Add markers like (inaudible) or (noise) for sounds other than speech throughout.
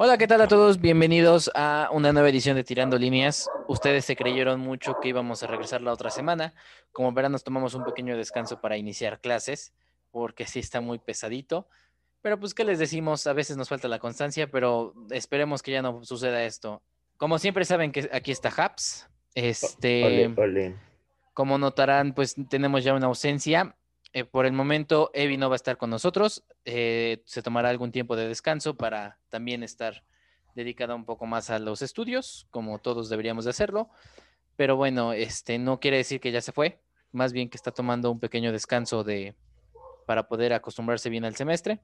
Hola, ¿qué tal a todos? Bienvenidos a una nueva edición de Tirando Líneas. Ustedes se creyeron mucho que íbamos a regresar la otra semana. Como verán, nos tomamos un pequeño descanso para iniciar clases, porque sí está muy pesadito. Pero pues, ¿qué les decimos? A veces nos falta la constancia, pero esperemos que ya no suceda esto. Como siempre saben que aquí está Haps. Este, Ole, ole. como notarán, pues tenemos ya una ausencia. Eh, por el momento, Evi no va a estar con nosotros. Eh, se tomará algún tiempo de descanso para también estar dedicada un poco más a los estudios, como todos deberíamos de hacerlo. Pero bueno, este no quiere decir que ya se fue, más bien que está tomando un pequeño descanso de para poder acostumbrarse bien al semestre.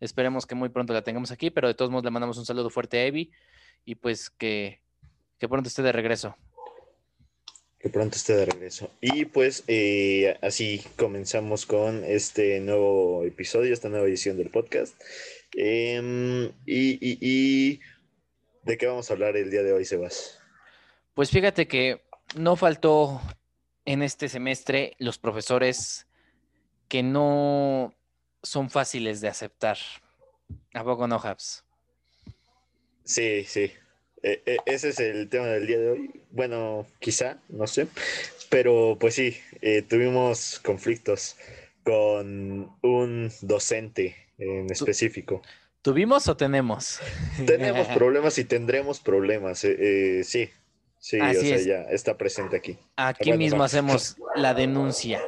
Esperemos que muy pronto la tengamos aquí, pero de todos modos le mandamos un saludo fuerte a Evi y pues que, que pronto esté de regreso. Que pronto esté de regreso. Y pues eh, así comenzamos con este nuevo episodio, esta nueva edición del podcast. Em, y, y- y, ¿de qué vamos a hablar el día de hoy, Sebas? Pues fíjate que no faltó en este semestre los profesores que no son fáciles de aceptar. ¿A poco no, Habs? Sí, sí. E- e- ese es el tema del día de hoy. Bueno, quizá, no sé. Pero pues sí, eh, tuvimos conflictos con un docente en específico. ¿Tuvimos o tenemos? Tenemos (laughs) problemas y tendremos problemas. eh, eh, sí, sí, Así o sea, es. ya está presente aquí. Aquí Bueno, mismo no. hacemos la denuncia.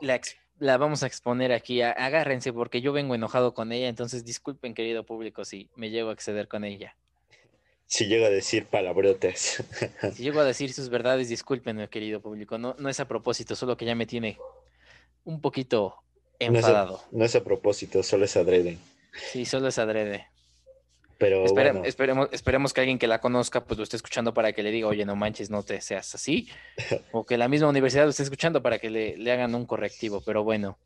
La, la vamos a exponer aquí. Agárrense porque yo vengo enojado con ella, entonces disculpen, querido público, si me llego a exceder con ella. Si llega a decir palabrotas. Si llego a decir sus verdades, discúlpenme, querido público. No, no es a propósito, solo que ya me tiene un poquito No es, a, enfadado. no es a propósito, solo es adrede. Sí, solo es adrede. Pero Espere- bueno, esperemos, esperemos que alguien que la conozca pues lo esté escuchando para que le diga, oye, no manches, no te seas así. (laughs) O que la misma universidad lo esté escuchando para que le, le hagan un correctivo. Pero bueno,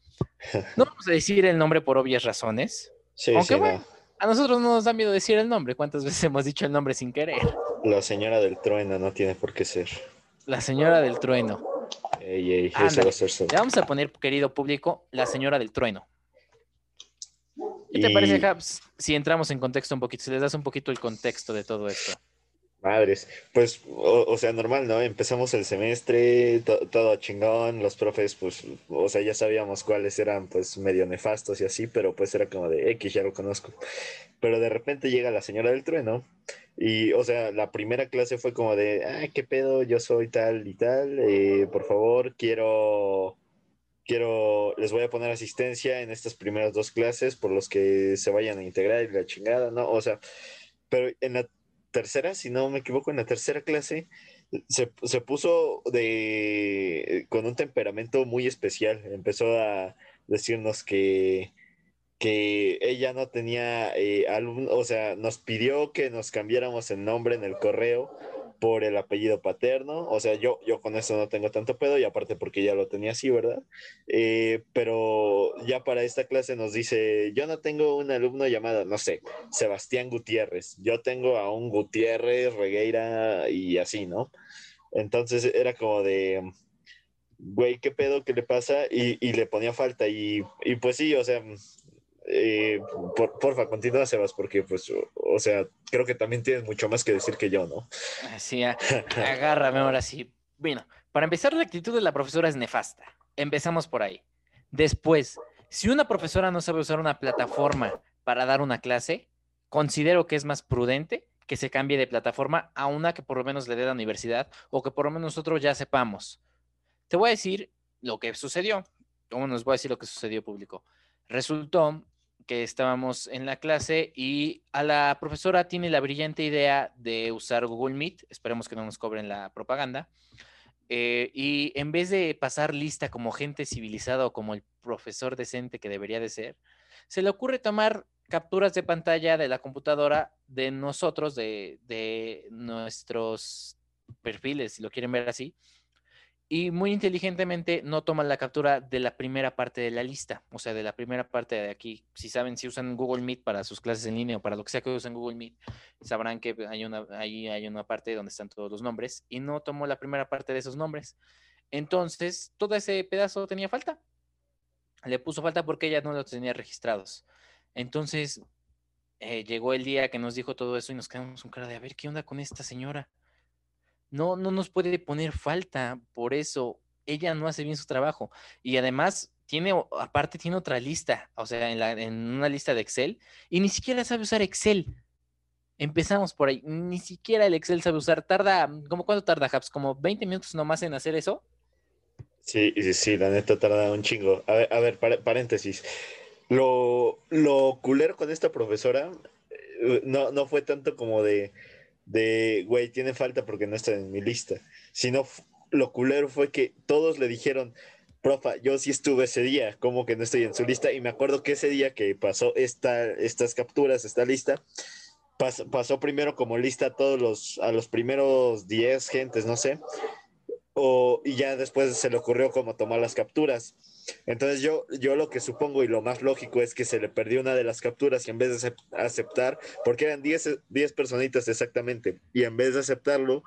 (laughs) no vamos a decir el nombre por obvias razones. sí, aunque sí, bueno. no. A nosotros no nos da miedo decir el nombre. ¿Cuántas veces (laughs) hemos dicho el nombre sin querer? La señora del trueno no tiene por qué ser. La señora del trueno. Ey, ey, ese Ándale. va a ser. Le vamos a poner, querido público, la señora del trueno. ¿Qué te Y- parece, Habs, si entramos en contexto un poquito, si les das un poquito el contexto de todo esto? Madres, pues, o, o sea, normal, ¿no? Empezamos el semestre, to- todo chingón, los profes, pues, o sea, ya sabíamos cuáles eran, pues, medio nefastos y así, pero pues era como de X, ya lo conozco. Pero de repente llega la señora del trueno y, o sea, la primera clase fue como de, ah, qué pedo, yo soy tal y tal, eh, por favor, quiero, quiero, les voy a poner asistencia en estas primeras dos clases por los que se vayan a integrar y la chingada, ¿no? O sea, pero en la tercera, si no me equivoco, en la tercera clase se, se puso de con un temperamento muy especial. Empezó a decirnos que, que ella no tenía eh, o sea, nos pidió que nos cambiáramos el nombre en el correo por el apellido paterno. O sea, yo, yo con eso no tengo tanto pedo y aparte porque ya lo tenía así, ¿verdad? Eh, pero ya para esta clase nos dice, yo no tengo un alumno llamado, no sé, Sebastián Gutiérrez. Yo tengo a un Gutiérrez, Regueira y así, ¿no? Entonces era como de, güey, ¿qué pedo? ¿Qué le pasa? Y, y le ponía falta. Y, y pues sí, o sea, eh, por, porfa, continúa, Sebas, porque pues, o, sea, creo que también tienes mucho más que decir que yo, ¿no? Así, a- agárrame ahora sí. Bueno, para empezar, la actitud de la profesora es nefasta. Empezamos por ahí. Después, si una profesora no sabe usar una plataforma para dar una clase, considero que es más prudente que se cambie de plataforma a una que por lo menos le dé la universidad o que por lo menos nosotros ya sepamos. Te voy a decir lo que sucedió. ¿Cómo nos voy a decir lo que sucedió, público? Resultó que estábamos en la clase y a la profesora tiene la brillante idea de usar Google Meet, esperemos que no nos cobren la propaganda, eh, y en vez de pasar lista como gente civilizada o como el profesor decente que debería de ser, se le ocurre tomar capturas de pantalla de la computadora de nosotros, de, de nuestros perfiles, si lo quieren ver así, y muy inteligentemente no toman la captura de la primera parte de la lista, o sea, de la primera parte de aquí. Si saben, si usan Google Meet para sus clases en línea o para lo que sea que usen Google Meet, sabrán que hay una, ahí hay una parte donde están todos los nombres y no tomó la primera parte de esos nombres. Entonces, todo ese pedazo tenía falta. Le puso falta porque ella no los tenía registrados. Entonces, eh, llegó el día que nos dijo todo eso y nos quedamos con cara de a ver qué onda con esta señora. No, no nos puede poner falta por eso. Ella no hace bien su trabajo. Y además tiene, aparte tiene otra lista, o sea, en, la, en una lista de Excel, y ni siquiera sabe usar Excel. Empezamos por ahí. Ni siquiera el Excel sabe usar. Tarda, ¿cómo cuánto tarda, Haps? ¿Como 20 minutos nomás en hacer eso? Sí, sí, sí, la neta tarda un chingo. A ver, a ver paréntesis. Lo, lo culero con esta profesora eh, no, no fue tanto como de, de, güey, tiene falta porque no está en mi lista, sino lo culero fue que todos le dijeron, profa, yo sí estuve ese día, como que no estoy en su lista, y me acuerdo que ese día que pasó esta, estas capturas, esta lista, pasó primero como lista todos los, a los primeros 10 gentes, no sé, y ya después se le ocurrió como tomar las capturas. Entonces yo, yo lo que supongo y lo más lógico es que se le perdió una de las capturas y en vez de aceptar, porque eran 10, 10 personitas exactamente, y en vez de aceptarlo,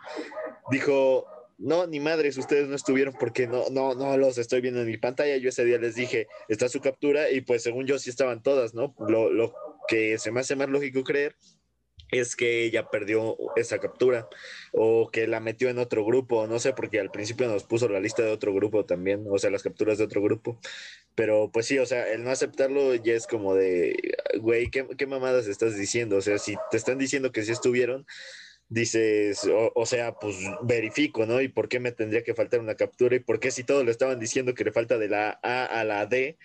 dijo, no, ni madres, ustedes no estuvieron porque no, no, no los estoy viendo en mi pantalla. Yo ese día les dije, está su captura y pues según yo sí estaban todas, ¿no? Lo, lo que se me hace más lógico creer es que ella perdió esa captura o que la metió en otro grupo, no sé, porque al principio nos puso la lista de otro grupo también, o sea, las capturas de otro grupo. Pero pues sí, o sea, el no aceptarlo ya es como de, güey, ¿qué, qué mamadas estás diciendo? O sea, si te están diciendo que sí estuvieron, dices, o, sea, pues verifico, ¿no? ¿Y por qué me tendría que faltar una captura? ¿Y por qué si todos le estaban diciendo que le falta de la A a la D?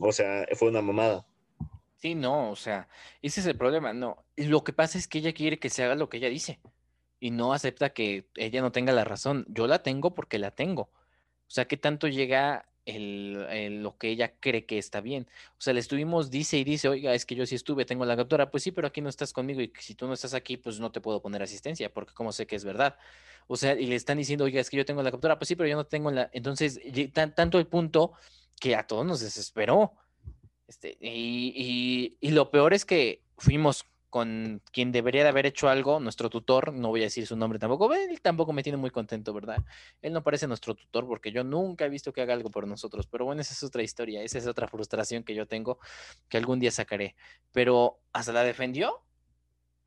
O sea, fue una mamada. Sí, no, o sea, ese es el problema, no. Lo que pasa es que ella quiere que se haga lo que ella dice y no acepta que ella no tenga la razón. Yo la tengo porque la tengo. O sea, ¿qué tanto llega el, lo que ella cree que está bien? O sea, le estuvimos, dice y dice, oiga, es que yo sí estuve, tengo la captura. Pues sí, pero aquí no estás conmigo y si tú no estás aquí, pues no te puedo poner asistencia porque como sé que es verdad. O sea, y le están diciendo, oiga, es que yo tengo la captura. Pues sí, pero yo no tengo la... Entonces, tanto el punto que a todos nos desesperó. Este, y, lo peor es que fuimos con quien debería de haber hecho algo, nuestro tutor, no voy a decir su nombre tampoco, él tampoco me tiene muy contento, ¿verdad? Él no parece nuestro tutor porque yo nunca he visto que haga algo por nosotros, pero bueno, esa es otra historia, esa es otra frustración que yo tengo que algún día sacaré, pero hasta la defendió,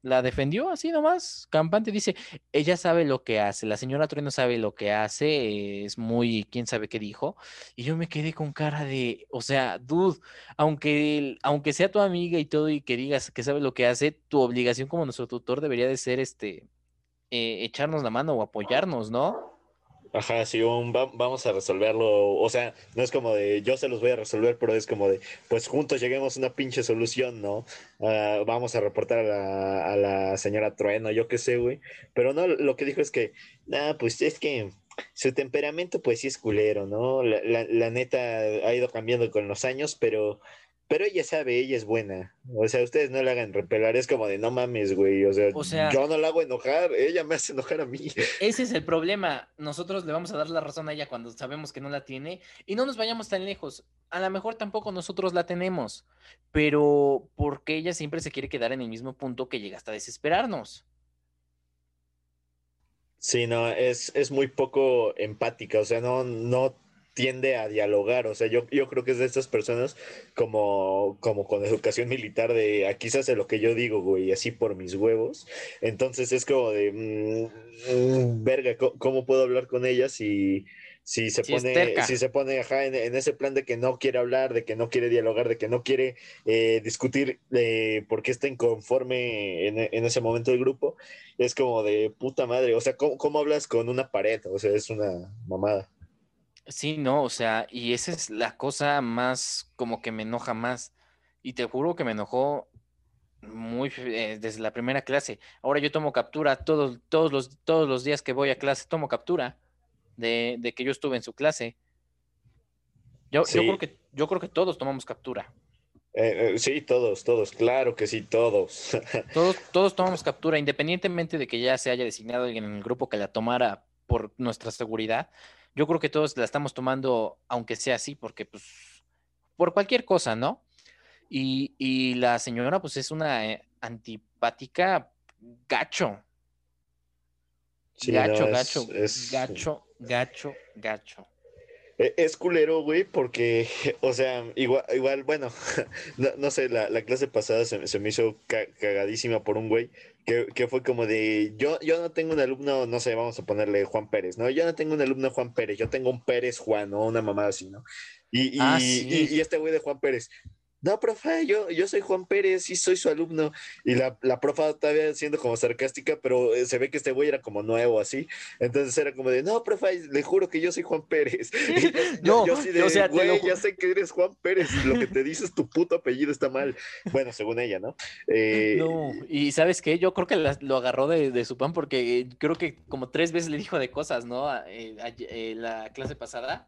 la defendió así nomás, campante, dice, ella sabe lo que hace, la señora Trueno sabe lo que hace, es muy, quién sabe qué dijo, y yo me quedé con cara de, o sea, dude, aunque, aunque sea tu amiga y todo y que digas que sabe lo que hace, tu obligación como nuestro tutor debería de ser, este, eh, echarnos la mano o apoyarnos, ¿no? Ajá, sí, un, vamos a resolverlo. O sea, no es como de yo se los voy a resolver, pero es como de pues juntos lleguemos a una pinche solución, ¿no? Ah, vamos a reportar a la, señora Trueno, yo qué sé, güey. Pero no, lo que dijo es que, nada, pues es que su temperamento, pues sí es culero, ¿no? La neta ha ido cambiando con los años, pero pero ella sabe, ella es buena. O sea, ustedes no la hagan repelar, es como de no mames, güey. O sea, yo no la hago enojar, ella me hace enojar a mí. Ese es el problema. Nosotros le vamos a dar la razón a ella cuando sabemos que no la tiene. Y no nos vayamos tan lejos. A lo mejor tampoco nosotros la tenemos. Pero porque ella siempre se quiere quedar en el mismo punto que llega hasta desesperarnos. Sí, no, es, es muy poco empática. O sea, no, no tiende a dialogar. O sea, yo, yo creo que es de estas personas como, como con educación militar de aquí se hace lo que yo digo, güey, así por mis huevos. Entonces es como de, mm, mm, verga, ¿cómo, puedo hablar con ella si, si se pone, si se pone ajá, en, ese plan de que no quiere hablar, de que no quiere dialogar, de que no quiere eh, discutir eh, por qué está inconforme en, en, ese momento del grupo? Es como de puta madre. O sea, ¿cómo, ¿cómo hablas con una pared? O sea, es una mamada. Sí, no, o sea, y esa es la cosa más como que me enoja más. Y te juro que me enojó muy eh, desde la primera clase. Ahora yo tomo captura todos, todos, los, todos los días que voy a clase, tomo captura de, de que yo estuve en su clase. Yo, yo, creo que, yo creo que todos tomamos captura. Eh, eh, sí, todos, todos, claro que sí, todos. (laughs) todos. Todos tomamos captura, independientemente de que ya se haya designado alguien en el grupo que la tomara por nuestra seguridad yo creo que todos la estamos tomando, aunque sea así, porque pues, por cualquier cosa, ¿no? Y, la señora, pues, es una eh, antipática gacho. gacho, gacho, gacho, gacho, gacho. es culero, güey, porque, (laughs) o sea, igual, igual bueno, (laughs) no, sé, la, clase pasada se, me hizo cagadísima por un güey que, fue como de, yo, yo no tengo un alumno, no sé, vamos a ponerle Juan Pérez, ¿no? Yo no tengo un alumno Juan Pérez, yo tengo un Pérez Juan, ¿no? Una mamada así, ¿no? Y, y, ah, y este güey de Juan Pérez, no, profe, yo, yo soy Juan Pérez y soy su alumno. Y la, la profa todavía siendo como sarcástica, pero eh, se ve que este güey era como nuevo, así. Entonces era como de, no, profe, le juro que yo soy Juan Pérez. (laughs) no, yo, sí de, o sea, güey, ya sé que eres Juan Pérez lo que te dices tu puto apellido está mal. Bueno, según ella, ¿no? Eh, no, y ¿sabes qué? Yo creo que lo agarró de, de, su pan porque creo que como tres veces le dijo de cosas, ¿no? Eh, la clase pasada.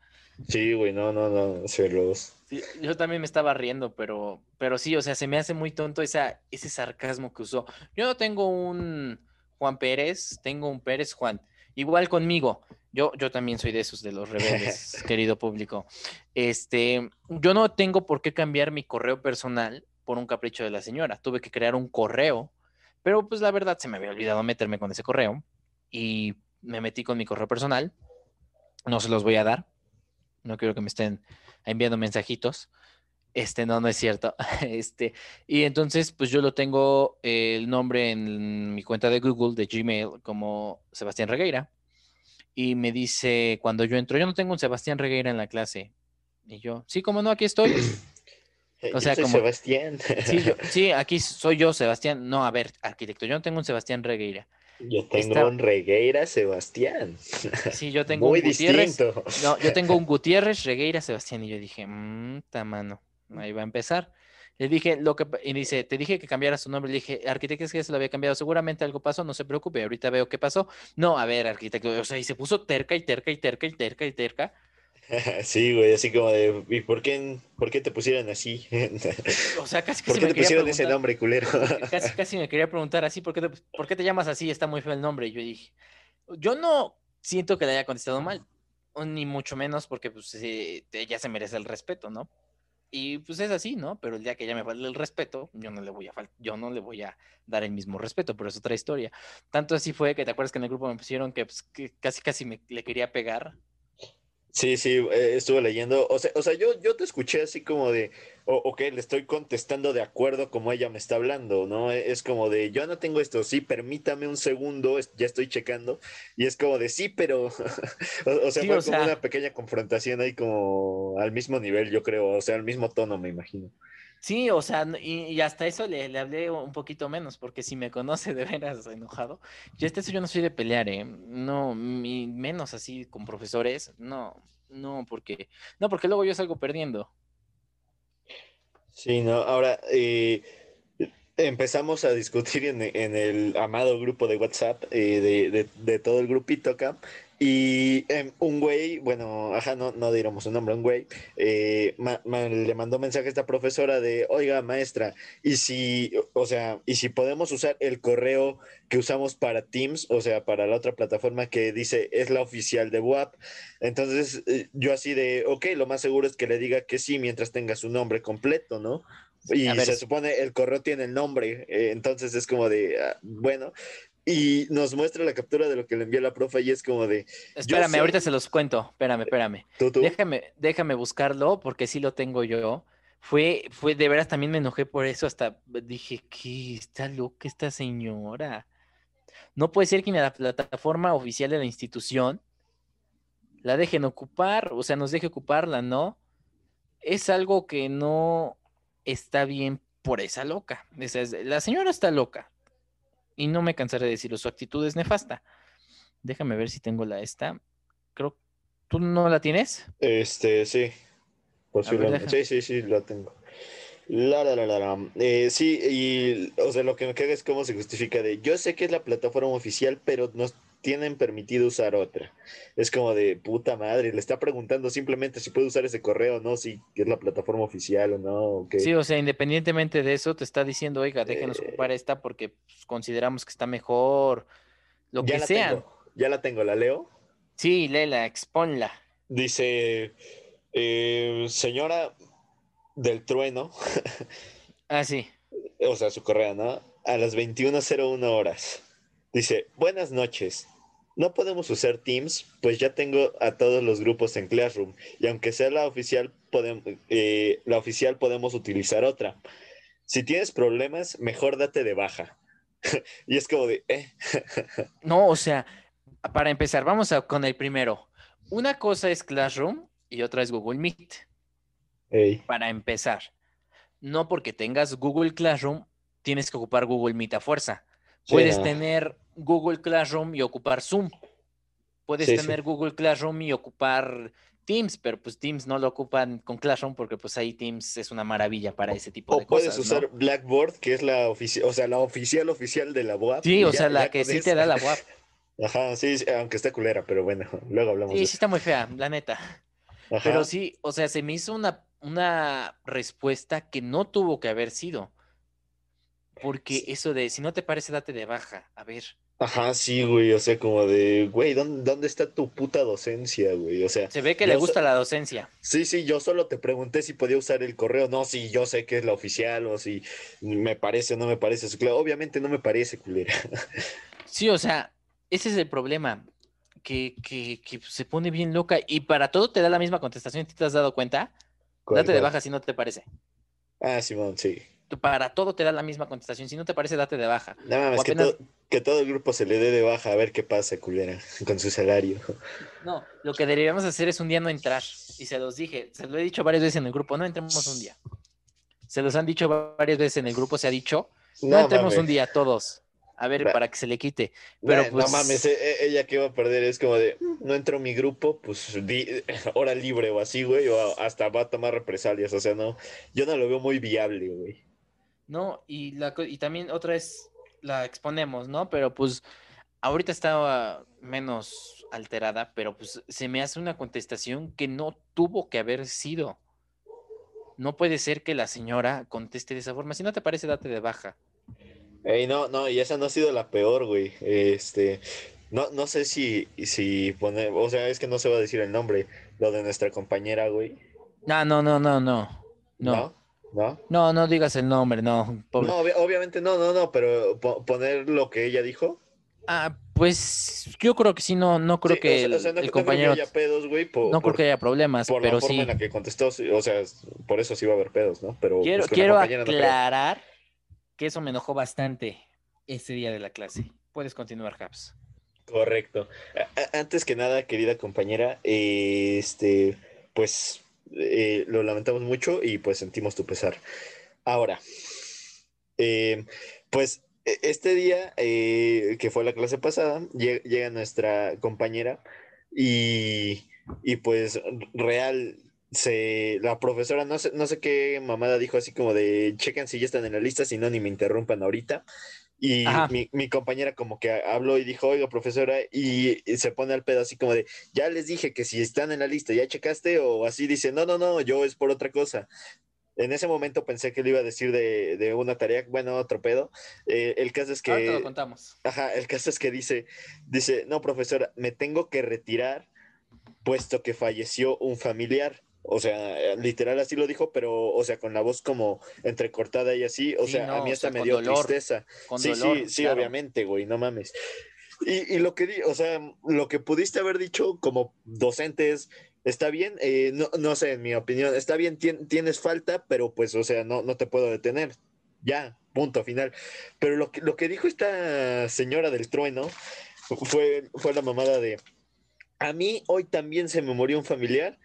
Sí, güey, no, no, no, celos. Sí, yo también me estaba riendo, pero, pero sí, o sea, se me hace muy tonto esa, ese sarcasmo que usó. Yo no tengo un Juan Pérez, tengo un Pérez Juan. Igual conmigo, yo, yo también soy de esos, de los rebeldes, (laughs) querido público. Este, yo no tengo por qué cambiar mi correo personal por un capricho de la señora. Tuve que crear un correo, pero pues la verdad se me había olvidado meterme con ese correo y me metí con mi correo personal. No se los voy a dar, no quiero que me estén enviando mensajitos. Este, no, no es cierto. (laughs) Este, y entonces, pues yo lo tengo el nombre en mi cuenta de Google, de Gmail, como Sebastián Regueira. Y me dice, cuando yo entro, yo no tengo un Sebastián Regueira en la clase. Y yo, sí, como no, aquí estoy. (clears throat) O sea, como, Sebastián. Sí, (laughs) sí, aquí soy yo, Sebastián. No, a ver, arquitecto, yo no tengo un Sebastián Regueira. Yo tengo un Regueira Sebastián. Sí, yo tengo un Gutiérrez. No, yo tengo un (laughs) Gutiérrez, Regueira, Sebastián. Y yo dije, mmm, mano, ahí va a empezar. Le dije, lo que, y dice, te dije que cambiaras tu nombre. Le dije, arquitecto, es que se lo había cambiado. Seguramente algo pasó, no se preocupe, ahorita veo qué pasó. No, a ver, arquitecto, o sea, y se puso terca y terca y terca y terca y terca. (laughs) Sí, güey, así como de, ¿y por qué, por qué te pusieron así? (laughs) O sea, casi, ¿Por qué te pusieron ese nombre, culero? Casi, casi me quería preguntar así, ¿por qué, te, ¿por qué te llamas así? Está muy feo el nombre. Y yo dije, yo no siento que le haya contestado mal, ni mucho menos porque pues ella se merece el respeto, ¿no? Y pues es así, ¿no? Pero el día que ella me falte el respeto, yo no le voy a yo no le voy a dar el mismo respeto, pero es otra historia. Tanto así fue que te acuerdas que en el grupo me pusieron que, pues, que casi casi me le quería pegar Sí, sí, eh, estuve leyendo. O sea, o sea yo, yo te escuché así como de, ok, le estoy contestando de acuerdo como ella me está hablando, ¿no? E, es como de, yo no tengo esto, sí, permítame un segundo, ya estoy checando. Y es como de, sí, pero, (laughs) o, sea, fue como una pequeña confrontación ahí como al mismo nivel, yo creo, o sea, al mismo tono, me imagino. Sí, o sea, y, hasta eso le, hablé un poquito menos, porque si me conoce de veras enojado, yo este yo no soy de pelear, ¿eh? No, menos así con profesores, no, no, porque, no, porque luego yo salgo perdiendo. Sí, no, ahora eh, empezamos a discutir en, el amado grupo de WhatsApp eh, de, de, de, todo el grupito acá y em, un güey, bueno, ajá, no, no diremos su nombre, un güey, eh, le mandó mensaje a esta profesora de, oiga, maestra, y si, o sea, y si podemos usar el correo que usamos para Teams, o sea, para la otra plataforma que dice es la oficial de WAP. Entonces, eh, yo así de, ok, lo más seguro es que le diga que sí mientras tenga su nombre completo, ¿no? Y se supone el correo tiene el nombre, eh, entonces es como de, ah, bueno, y nos muestra la captura de lo que le envió la profe y es como de... Espérame, ahorita se los cuento. Espérame, espérame. Déjame, déjame buscarlo porque sí lo tengo yo. Fue, fue, de veras también me enojé por eso, hasta dije, ¿qué? Está loca esta señora. No puede ser que la plataforma oficial de la institución la dejen ocupar, o sea, nos deje ocuparla, ¿no? Es algo que no está bien por esa loca. la señora está loca, y no me cansaré de decirlo, su actitud es nefasta. Déjame ver si tengo la esta. Creo, ¿tú no la tienes? Este, sí. Posiblemente. sí, sí, sí, la tengo. La, la, la, la, eh, sí, y, o sea, lo que me caga es cómo se justifica de, yo sé que es la plataforma oficial, pero no tienen permitido usar otra. Es como de puta madre, le está preguntando simplemente si puede usar ese correo o no, si es la plataforma oficial o no. Sí, o sea, independientemente de eso, te está diciendo, oiga, déjenos eh, ocupar esta porque pues, consideramos que está mejor, lo que sea. ya la tengo, ¿la leo? Sí, léela, exponla. Dice, eh, señora del trueno. ah, sí. (laughs) O sea, su correo, ¿no? A las 21.01 horas. Dice, buenas noches. no podemos usar Teams, pues ya tengo a todos los grupos en Classroom. Y aunque sea la oficial, podemos, eh, la oficial podemos utilizar otra. Si tienes problemas, mejor date de baja. (laughs) y es como de, eh. (laughs) no, o sea, para empezar, vamos a, con el primero. Una cosa es Classroom y otra es Google Meet. Para empezar, no porque tengas Google Classroom, tienes que ocupar Google Meet a fuerza. Puedes tener Google Classroom y ocupar Zoom. Puedes tener Google Classroom y ocupar Teams, pero pues Teams no lo ocupan con Classroom porque pues ahí Teams es una maravilla para ese tipo de cosas. O puedes usar Blackboard, que es la oficial, o sea, la oficial oficial de la UAP. Sí, o sea, la que sí te da la (laughs) UAP. Ajá, sí, aunque está culera, pero bueno, (laughs) luego hablamos. Sí, sí está muy fea, la neta. Pero sí, o sea, se me hizo una, una respuesta que no tuvo que haber sido. Porque eso de, si no te parece, date de baja. A ver. Ajá, sí, güey. O sea, como de, güey, ¿dónde, está tu puta docencia, güey? O sea. Se ve que le gusta la docencia. Sí, sí, yo solo te pregunté si podía usar el correo. No, sí, yo sé que es la oficial o si me parece o no me parece. Claro, obviamente no me parece, culera. (laughs) Sí, o sea, ese es el problema. Que, que, que, se pone bien loca y para todo te da la misma contestación. ¿Te has dado cuenta? Date de baja si no te parece. Ah, Simón, sí. Para todo te da la misma contestación. Si no te parece, date de baja. No mames, que, que, todo el grupo se le dé de baja a ver qué pasa, culera, (laughs) con su salario. No, lo que deberíamos hacer es un día no entrar. Y se los dije, se lo he dicho varias veces en el grupo, no entremos un día. Se los han dicho varias veces en el grupo, se ha dicho, no, entremos un día todos a ver, para que se le quite. Pero pues... No mames, e, e, ella que va a perder es como de, no entro a mi grupo, pues (laughs) hora libre o así, güey, o hasta va a tomar represalias, o sea, no, yo no lo veo muy viable, güey. No, y, la, y también otra vez la exponemos, ¿no? Pero pues ahorita estaba menos alterada, pero pues se me hace una contestación que no tuvo que haber sido. No puede ser que la señora conteste de esa forma. Si no te parece, date de baja. Ey, no, no, y esa no ha sido la peor, güey. Este, no, no sé si, si poner, o sea, es que no se va a decir el nombre, lo de nuestra compañera, güey. No, no, no, no, no. No. ¿No? No, no digas el nombre, no. No, obviamente no, no, no, pero poner lo que ella dijo. Ah, pues yo creo que sí, no, no creo que el, compañero. no creo que haya problemas, por pero la forma en la que contestó, o sea, por eso sí va a haber pedos, ¿no? Pero quiero, pues, quiero aclarar que eso me enojó bastante ese día de la clase. Puedes continuar, Caps. Correcto. Antes que nada, querida compañera, este, pues eh, lo lamentamos mucho y pues sentimos tu pesar. Ahora, eh, pues e, este día, eh, que fue la clase pasada, llega, nuestra compañera y, y pues real se, la profesora, no sé, no sé qué mamada dijo así como de chequen si ya están en la lista, si no, ni me interrumpan ahorita. Y mi, compañera como que habló y dijo, oiga, profesora, y, se pone al pedo así como de, ya les dije que si están en la lista, ¿ya checaste? O así dice, no, no, no, yo es por otra cosa. En ese momento pensé que le iba a decir de, una tarea, bueno, otro pedo. Eh, el caso es que... lo contamos. Ajá, el caso es que dice, dice, no, profesora, me tengo que retirar puesto que falleció un familiar. O sea, literal así lo dijo, pero, o sea, con la voz como entrecortada y así. O sea, a mí hasta me dio tristeza. sí, sí, sí, obviamente, güey, no mames. Y, y, lo que di, o sea, lo que pudiste haber dicho como docentes, está bien, eh, no, no sé, en mi opinión, está bien, tienes falta, pero pues, o sea, no, no te puedo detener. Ya, punto final. Pero lo que, lo que dijo esta señora del trueno fue, fue la mamada de, a mí hoy también se me murió un familiar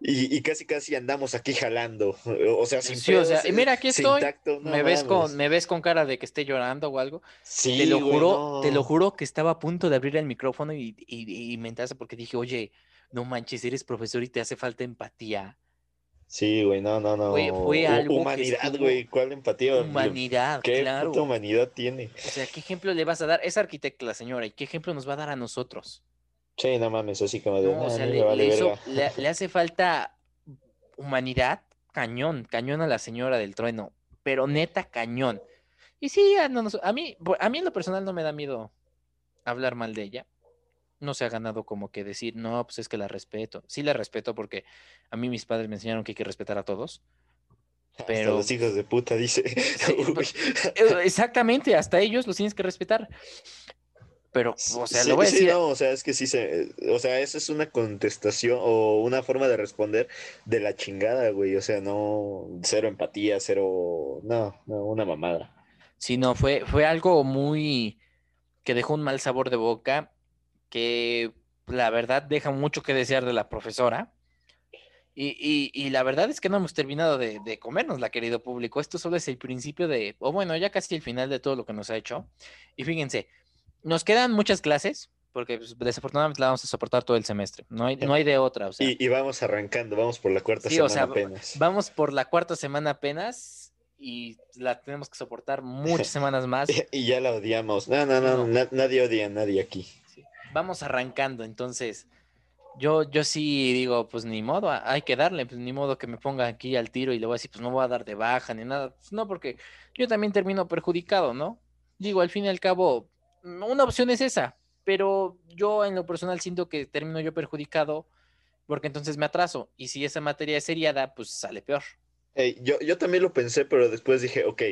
y, casi casi andamos aquí jalando, o sea, sin sí, o sea, y mira, aquí estoy, me, ves con, me ves con cara de que esté llorando o algo. Sí, te lo juro, te lo juro que estaba a punto de abrir el micrófono y, y, me entraste porque dije, oye, no manches, eres profesor y te hace falta empatía. Sí, güey, no, no, no. Fue, algo humanidad, güey, ¿cuál empatía? Humanidad, ¿Qué claro. humanidad tiene? O sea, ¿qué ejemplo le vas a dar? Es arquitecta la señora, ¿y qué ejemplo nos va a dar a nosotros? Sí, no mames, así como de. o sea, le, hace falta humanidad cañón, cañón a la señora del trueno, pero neta cañón. Y sí, a, a, mí, a mí en lo personal no me da miedo hablar mal de ella. No se ha ganado como que decir, no, pues es que la respeto. Sí la respeto porque a mí mis padres me enseñaron que hay que respetar a todos. (laughs) Pero... los hijos de puta, dice. (laughs) Pues, eh, exactamente, hasta ellos los tienes que respetar. Pero, o sea, Sí, lo voy a sí, decir. no, o sea, es que sí se, o sea, esa es una contestación o una forma de responder de la chingada, güey, o sea, no, cero empatía, cero, no, no, una mamada. Sí, no, fue, fue algo muy que dejó un mal sabor de boca, que la verdad deja mucho que desear de la profesora. Y, y- y la verdad es que no hemos terminado de, de comernosla, querido público. Esto solo es el principio de, o bueno, ya casi el final de todo lo que nos ha hecho. Y fíjense, nos quedan muchas clases, porque pues, desafortunadamente la vamos a soportar todo el semestre. No hay, no hay de otra, o sea. Y, y vamos arrancando, vamos por la cuarta Sí, o semana sea, apenas. Vamos por la cuarta semana apenas y la tenemos que soportar muchas (laughs) semanas más. (laughs) Y ya la odiamos. No, no, no, No. na- nadie odia a nadie aquí. Sí. Vamos arrancando, entonces yo, yo sí digo, pues ni modo, hay que darle, pues ni modo que me ponga aquí al tiro y le voy a decir, pues no voy a dar de baja ni nada. Pues, no, porque yo también termino perjudicado, ¿no? Digo, al fin y al cabo, una opción es esa, pero yo en lo personal siento que termino yo perjudicado porque entonces me atraso y si esa materia es seriada, pues sale peor. Yo, yo también lo pensé, pero después dije, ok,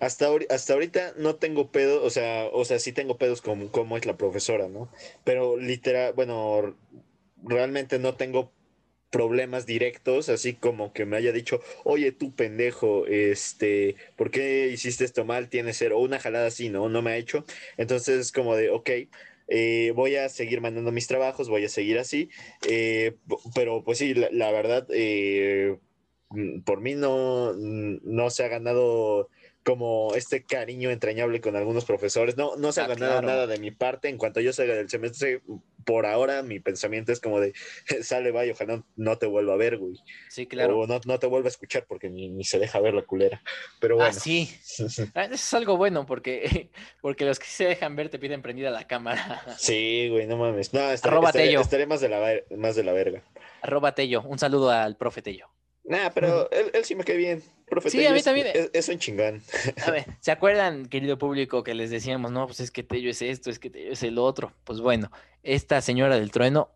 hasta, hasta ahorita no tengo pedo, o sea, o sea, sí tengo pedos como, como es la profesora, ¿no? Pero literal, bueno, realmente no tengo problemas directos, así como que me haya dicho, oye, tú pendejo, este, ¿por qué hiciste esto mal? Tienes cero, una jalada así, ¿no? No me ha hecho. Entonces es como de, ok, eh, voy a seguir mandando mis trabajos, voy a seguir así, eh, pero pues sí, la, verdad, eh, mm, por mí no, no se ha ganado como este cariño entrañable con algunos profesores. No, no se ha Ah, ganado claro. nada de mi parte. En cuanto yo salga del semestre, por ahora mi pensamiento es como de, (laughs) sale, vaya, ojalá no, no te vuelva a ver, güey. Sí, claro. O no, no te vuelva a escuchar porque ni, ni se deja ver la culera. Pero bueno. Ah, sí. (laughs) Ah, Eso es algo bueno porque, (laughs) porque los que se dejan ver te piden prendida la cámara. Sí, güey, no mames. No, estaré, Arroba estaré- Tello. estaré más, de la, más de la verga. Arroba Tello. Un saludo al profe Tello. Nah, pero él, él sí me cae bien. Profe Sí, Tello a mí también. Es, es un chingón. A ver, ¿se (laughs) acuerdan, querido público, que les decíamos, no, pues es que Tello es esto, es que Tello es el otro? Pues bueno, esta señora del trueno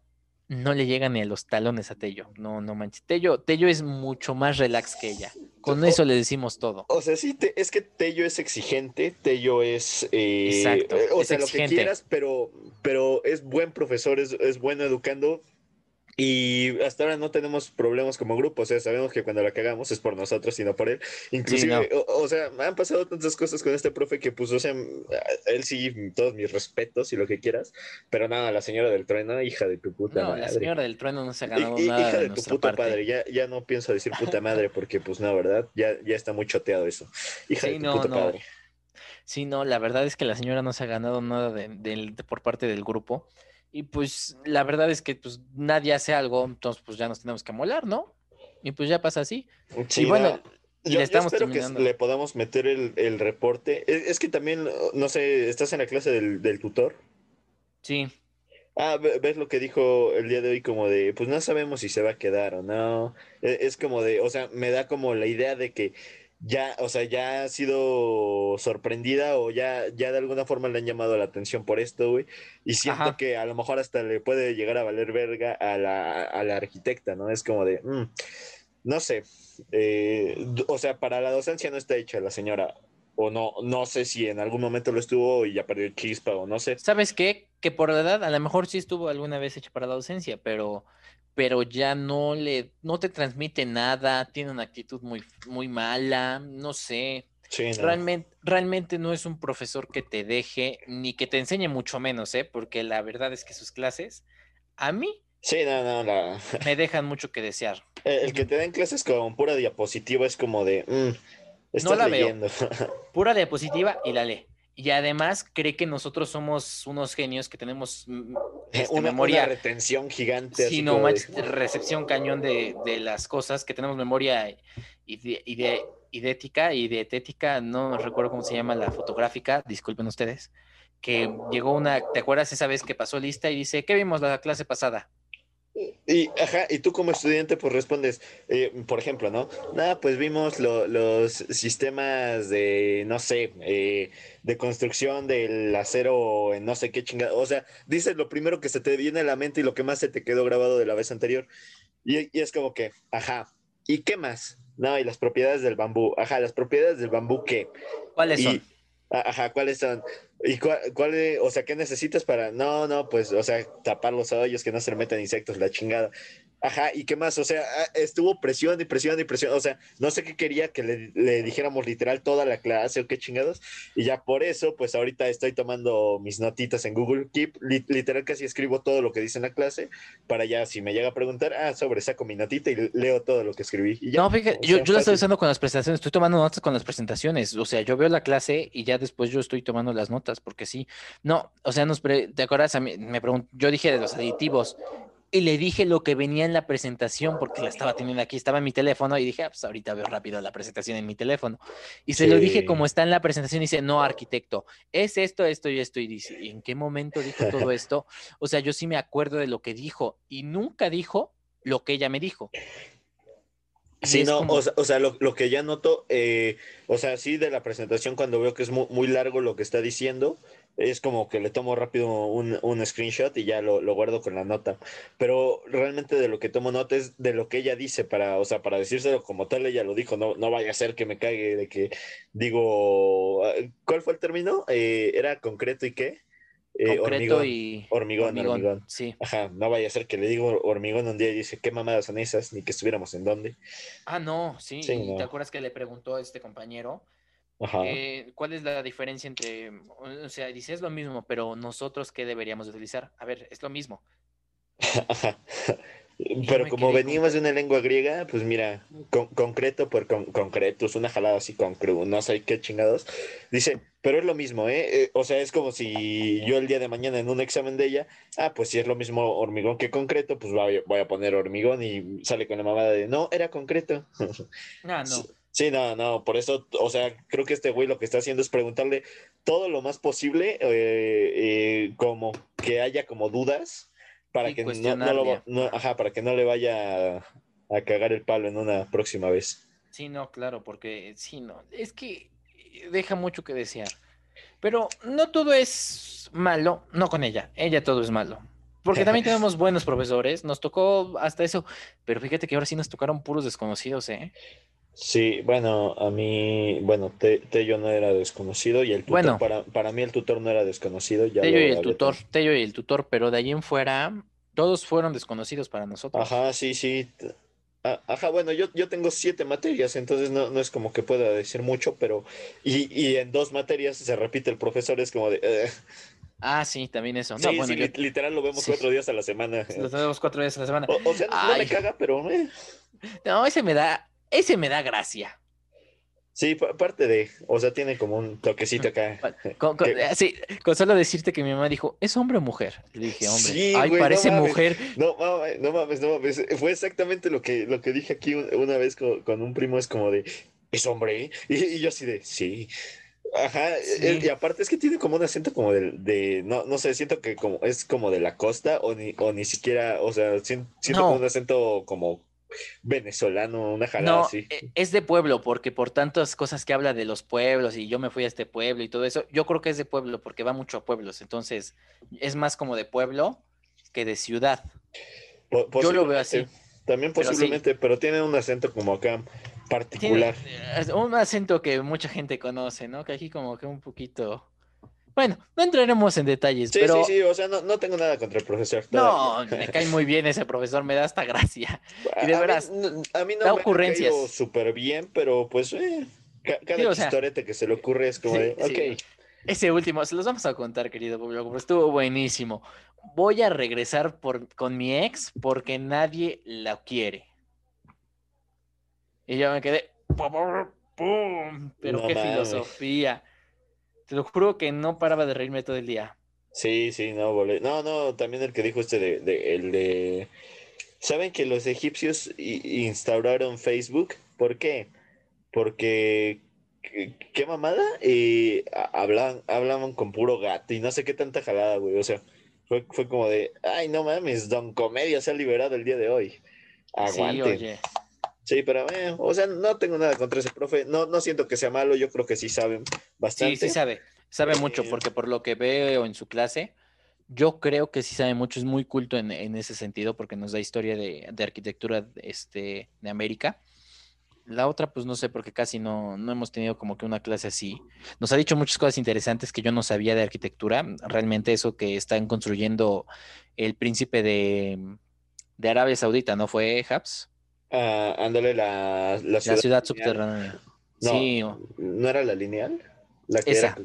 no le llega ni a los talones a Tello. No, no manches. Tello, Tello es mucho más relax que ella. Con O- eso le decimos todo. O sea, sí, te- es que Tello es exigente, Tello es... eh, Exacto, eh, o es sea, lo que quieras, pero, pero es buen profesor, es, es bueno educando. Y hasta ahora no tenemos problemas como grupo, o sea, sabemos que cuando la cagamos es por nosotros y no por él. Inclusive, no. o, o sea, han pasado tantas cosas con este profe que pues, o sea, él sí, todos mis respetos y lo que quieras, pero nada, la señora del trueno, hija de tu puta No, madre. la señora del trueno no se ha ganado y- nada hija de de tu puta parte. padre, ya, ya no pienso decir (laughs) puta madre porque pues no, ¿verdad? Ya, ya está muy choteado eso. Hija Sí, de tu no, puta padre. Sí, no, la verdad es que la señora no se ha ganado nada de, de- por parte del grupo. Y pues la verdad es que pues nadie hace algo, entonces pues ya nos tenemos que molar, ¿no? Y pues ya pasa así. Sí, y bueno, no, y yo, le yo estamos espero terminando. que le podamos meter el, el reporte. Es, es que también, no sé, ¿estás en la clase del, del tutor? Sí, Ah, ve- ves lo que dijo el día de hoy como de, pues no sabemos si se va a quedar o no. E- Es como de, o sea, me da como la idea de que ya, o sea, ya ha sido sorprendida o ya, ya de alguna forma le han llamado la atención por esto, güey. Y siento Ajá. que a lo mejor hasta le puede llegar a valer verga a la, a la arquitecta, ¿no? Es como de, mm, no sé, eh, o sea, para la docencia no está hecha la señora. O no, no sé si en algún momento lo estuvo y ya perdió chispa o no sé. ¿sabes qué? Que por la edad a lo mejor sí estuvo alguna vez hecha para la docencia, pero, pero ya no le, no te transmite nada, tiene una actitud muy, muy mala, no sé. Sí, no. Realmente, realmente no es un profesor que te deje, ni que te enseñe mucho menos, ¿eh? Porque la verdad es que sus clases, a mí, Sí, no, no, la- me dejan mucho que desear. (laughs) el que te den clases con pura diapositiva es como de, mm, estás la veo. (laughs) Pura diapositiva y la lee. Y además cree que nosotros somos unos genios que tenemos mm, este, una, memoria. una retención gigante. Sí, no de- recepción cañón de, de las cosas, que tenemos memoria ide, ide- idética y dietética, no recuerdo cómo se llama la fotográfica, disculpen ustedes, que llegó una, ¿te acuerdas esa vez que pasó lista y dice, ¿qué vimos la clase pasada? Y, ajá, y tú como estudiante pues respondes, eh, por ejemplo, ¿no? Nada, pues vimos lo- los sistemas de, no sé, eh, de construcción del acero en no sé qué chingada. O sea, dices lo primero que se te viene a la mente y lo que más se te quedó grabado de la vez anterior. Y, y es como que, ajá, ¿y qué más? No, y las propiedades del bambú. Ajá, las propiedades del bambú, ¿qué? ¿Cuáles Y- son? Ajá, ¿cuáles son? ¿Y cuál, cuál, o sea, qué necesitas para, no, no, pues, o sea, tapar los hoyos, que no se metan insectos, la chingada. Ajá, ¿y qué más? O sea, ah, estuvo presión y presión y presión. O sea, no sé qué quería que le, dijéramos literal toda la clase o qué chingados. Y ya por eso, pues ahorita estoy tomando mis notitas en Google Keep. literal casi escribo todo lo que dice en la clase para ya, si me llega a preguntar, ah, sobre, saco mi notita y leo todo lo que escribí. no, fíjate, yo, yo la estoy usando con las presentaciones. Estoy tomando notas con las presentaciones. O sea, yo veo la clase y ya después yo estoy tomando las notas porque sí. No, o sea, nos ¿te acuerdas? A mí, me pregunto, yo dije de los aditivos y le dije lo que venía en la presentación porque la estaba teniendo aquí, estaba en mi teléfono y dije, ah, pues ahorita veo rápido la presentación en mi teléfono. Y se lo dije como está en la presentación y dice, no, arquitecto, es esto, esto y esto. Y dice, ¿y en qué momento dijo todo (laughs) esto? O sea, yo sí me acuerdo de lo que dijo y nunca dijo lo que ella me dijo. Sí, no, o sea, lo, que ya noto, eh, o sea, sí de la presentación cuando veo que es muy, largo lo que está diciendo, es como que le tomo rápido un, screenshot y ya lo, guardo con la nota. Pero realmente de lo que tomo nota es de lo que ella dice para, o sea, para decírselo como tal, ella lo dijo, no, no vaya a ser que me caiga de que digo, ah, ¿cuál fue el término? Eh, ¿Era concreto y qué? Eh, concreto y hormigón, hormigón, Sí. Ajá, no vaya a ser que le digo hormigón un día y dice, ¿qué mamadas son esas? Ni que estuviéramos en dónde. Ah, no, sí. ¿Te acuerdas que le preguntó a este compañero? Eh, ¿Cuál es la diferencia entre, o sea, dice es lo mismo, pero nosotros qué deberíamos utilizar? A ver, es lo mismo. (laughs) Pero como venimos de una lengua griega, pues mira, concreto por concreto, es una jalada así con no sé qué chingados. Dice, pero es lo mismo, ¿eh? ¿eh? O sea, es como si yo el día de mañana en un examen de ella, ah, pues si es lo mismo hormigón que concreto, pues voy, voy a poner hormigón y sale con la mamada de, no, era concreto. (laughs) Ah, no. Sí, no, no, por eso, o sea, creo que este güey lo que está haciendo es preguntarle todo lo más posible, eh, eh, como que haya como dudas, para que no, ajá, para que no le vaya a, cagar el palo en una próxima vez. Sí, no, claro, porque sí, no, es que deja mucho que desear. Pero no todo es malo, no con ella, ella todo es malo. Porque también (laughs) tenemos buenos profesores, nos tocó hasta eso, pero fíjate que ahora sí nos tocaron puros desconocidos, ¿eh? Sí, bueno, a mí, bueno, Tello no era desconocido y el tutor, bueno, para, para mí el tutor no era desconocido. Ya Tello y el tutor, Tello y el tutor, pero de allí en fuera, todos fueron desconocidos para nosotros. Ajá, sí, sí. Ajá, bueno, yo, yo tengo siete materias, entonces no, no es como que pueda decir mucho, pero y, y en dos materias se repite el profesor, es como de... Ah, sí, también eso. Sí, sí, literal lo vemos cuatro días a la semana. Lo vemos cuatro días a la semana. O, sea, no, me caga, pero... Eh. No, ese me da, ese me da gracia. Sí, parte de, o sea, tiene como un toquecito acá. (laughs) Eh, sí, con solo decirte que mi mamá dijo, ¿es hombre o mujer? Le dije, hombre. Ay, parece mujer. No mames, no mames, no mames. Fue exactamente lo que, lo que dije aquí una vez con, un primo, es como de, ¿es hombre? Y, yo así de, sí. Ajá, y aparte es que tiene como un acento como de, de, no, no sé, siento que como es como de la costa o ni, o ni siquiera, o sea, siento, como un acento como venezolano, una jalada así. E, es de pueblo, porque por tantas cosas que habla de los pueblos y yo me fui a este pueblo y todo eso, yo creo que es de pueblo porque va mucho a pueblos, entonces es más como de pueblo que de ciudad. yo lo veo así. También posiblemente, pero, tiene un acento como acá particular. un acento que mucha gente conoce, ¿no? Que aquí como que un poquito bueno, no entraremos en detalles, sí, pero... Sí, sí, o sea, no, tengo nada contra el profesor. No, me cae muy bien ese profesor, me da hasta gracia. Y de veras, a mí no da me ocurrencias. súper bien, pero pues, eh, cada historieta que se le ocurre es como de, ok. Ese último, se los vamos a contar, querido público, pero estuvo buenísimo. Voy a regresar por, con mi ex porque nadie la quiere. Y yo me quedé, ¡pum! Pero qué filosofía. Te lo juro que no paraba de reírme todo el día. Sí, sí, no, No, no, también el que dijo este de, el de... ¿Saben que los egipcios instauraron Facebook? ¿Por qué? Porque qué mamada, y hablan, hablaban con puro gato y no sé qué tanta jalada, güey. O sea, fue, fue como de, ay, no mames, Don Comedia se ha liberado el día de hoy. Aguante. Sí, oye. Sí, pero, eh, o sea, no tengo nada contra ese profe. No, no siento que sea malo, yo creo que sí sabe bastante. Sí, sí sabe. Sabe mucho, eh, porque por lo que veo en su clase, yo creo que sí sabe mucho, es muy culto en, ese sentido, porque nos da historia de, arquitectura este, de América. La otra, pues no sé, porque casi no, no hemos tenido como que una clase así. Nos ha dicho muchas cosas interesantes que yo no sabía de arquitectura. Realmente eso que están construyendo el príncipe de, de Arabia Saudita, ¿no fue Habs? Ah, ándale, la, la ciudad, La ciudad subterránea. No, Sí, o- ¿No era la lineal? La que Esa, era-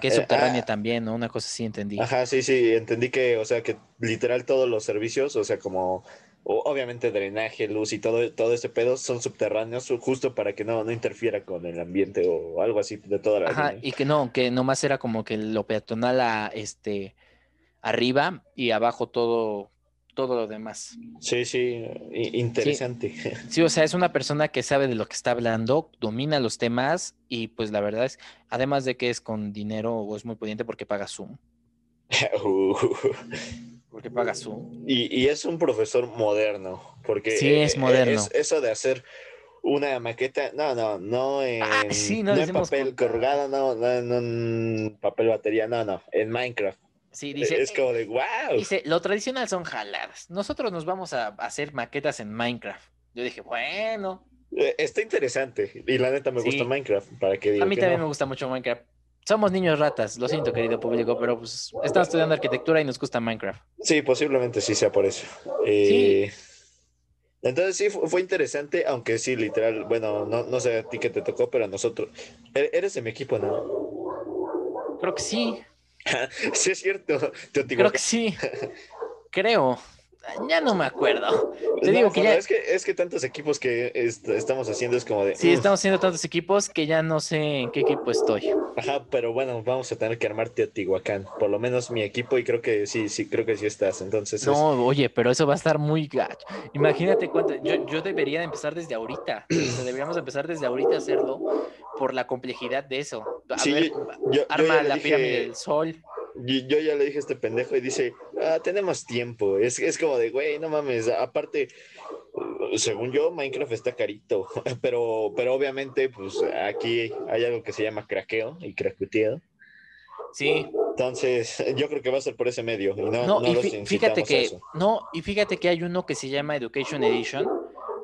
que es Eh, subterránea ah, también, ¿no? Una cosa así entendí. Ajá, sí, sí, entendí que, o sea, que literal todos los servicios, o sea, como obviamente drenaje, luz y todo, todo ese pedo son subterráneos justo para que no, no interfiera con el ambiente o algo así de toda la Ajá, línea. y que no, que nomás era como que lo peatonal a, este, arriba y abajo todo, todo lo demás. Sí, sí, interesante. Sí, o sea, es una persona que sabe de lo que está hablando, domina los temas y pues la verdad es, además de que es con dinero o es muy pudiente porque paga Zoom, (laughs) Uh, porque paga Zoom. y, y es un profesor moderno, porque Sí, es eh, moderno. es- eso de hacer una maqueta, no, no, no en, Ah, sí, no no en papel corrugado, no, no, no en papel batería, no, no, en Minecraft. Sí, dice, es como de wow. dice, lo tradicional son jaladas. Nosotros nos vamos a hacer maquetas en Minecraft. Yo dije, bueno, Eh, Está interesante. Y la neta me Sí. gusta Minecraft. ¿Para qué digo a mí que también no? me gusta mucho Minecraft. Somos niños ratas, lo siento, querido público, pero pues estamos estudiando arquitectura y nos gusta Minecraft. Sí, posiblemente sí sea por eso. Eh, Entonces sí, fu- fue interesante, aunque sí, literal, bueno, no, no sé a ti qué te tocó, pero a nosotros. E- Eres de mi equipo, ¿no? Creo que sí, (laughs) Sí, es cierto. Creo que sí. Creo. Ya no me acuerdo. Te No, digo que bueno, ya- es que es que tantos equipos que est- estamos haciendo es como de. Sí, estamos haciendo tantos equipos que ya no sé en qué equipo estoy. Ajá, pero bueno, vamos a tener que armar Teotihuacán. Por lo menos mi equipo, y creo que sí, sí, creo que sí estás. Entonces, es- No, oye, pero eso va a estar muy gacho. Imagínate cuánto. Yo, yo debería de empezar desde ahorita. O sea, deberíamos empezar desde ahorita a hacerlo por la complejidad de eso. A Sí, ver, yo- yo arma la dije- pirámide del sol. Yo, ya le dije a este pendejo y dice, ah, tenemos tiempo. Es, es como de, güey, no mames. Aparte, según yo, Minecraft está carito. (laughs) Pero, pero obviamente, pues aquí hay algo que se llama craqueo y craqueteo. Sí. Entonces, yo creo que va a ser por ese medio. Y no, No, no y los fíjate a que. eso. No, y fíjate que hay uno que se llama Education Edition,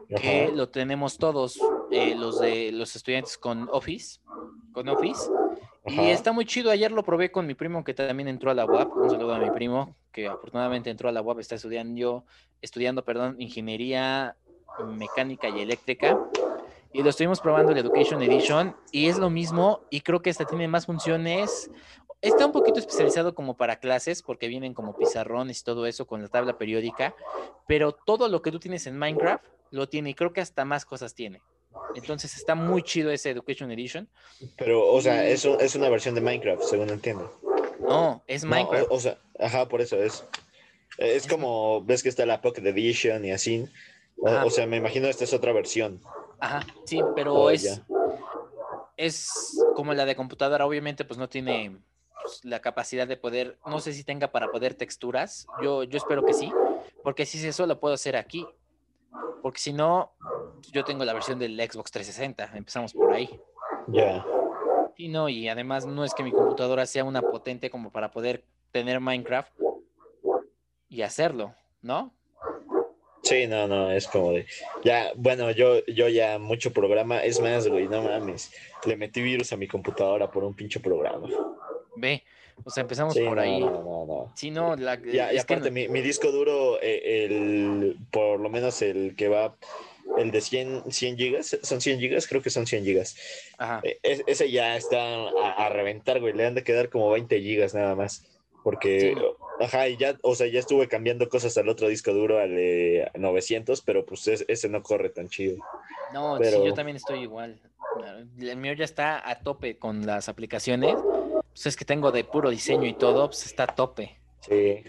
que Ajá. lo tenemos todos, eh, los de los estudiantes con Office. Con Office. Y Ajá. está muy chido. Ayer lo probé con mi primo que también entró a la UAP. Un saludo a mi primo que afortunadamente entró a la UAP. Está estudiando, estudiando, perdón, ingeniería mecánica y eléctrica. Y lo estuvimos probando el Education Edition y es lo mismo y creo que esta tiene más funciones. Está un poquito especializado como para clases porque vienen como pizarrones y todo eso con la tabla periódica, pero todo lo que tú tienes en Minecraft lo tiene y creo que hasta más cosas tiene. Entonces está muy chido ese Education Edition. Pero, o sea, es, es una versión de Minecraft, según entiendo. No, es No, Minecraft. o, o sea, ajá, por eso es. Es como, ves que está la Pocket Edition y así. O, o sea, me imagino esta es otra versión. Ajá, sí, pero Oh, es, ya. es como la de computadora, obviamente pues no tiene pues, la capacidad de poder, no sé si tenga para poder texturas, yo, yo espero que sí, porque si es eso lo puedo hacer aquí, porque si no, yo tengo la versión del Xbox 360, empezamos por ahí. Ya. Y no, y además no es que mi computadora sea una potente como para poder tener Minecraft y hacerlo, ¿no? Sí, no, no, es como de. Ya, bueno, yo, yo ya mucho programa. Es más, güey, no mames. Le metí virus a mi computadora por un pinche programa. Ve, o sea, empezamos Sí, por no, ahí. no, no, no. Sí, no, la, Ya, y es que aparte, no- mi, mi disco duro, eh, el, por lo menos el que va, el de 100, 100 gigas, son 100 gigas, creo que son 100 gigas. Ajá. Eh, es- ese ya está a, a reventar, güey. Le han de quedar como 20 gigas nada más. Porque, Sí. ajá, y ya, o sea, ya estuve cambiando cosas al otro disco duro, al de 900, pero pues es- ese no corre tan chido. No, sí, Pero- yo también estoy igual. El mío ya está a tope con las aplicaciones. Pues es que tengo de puro diseño y todo, pues está a tope. Sí.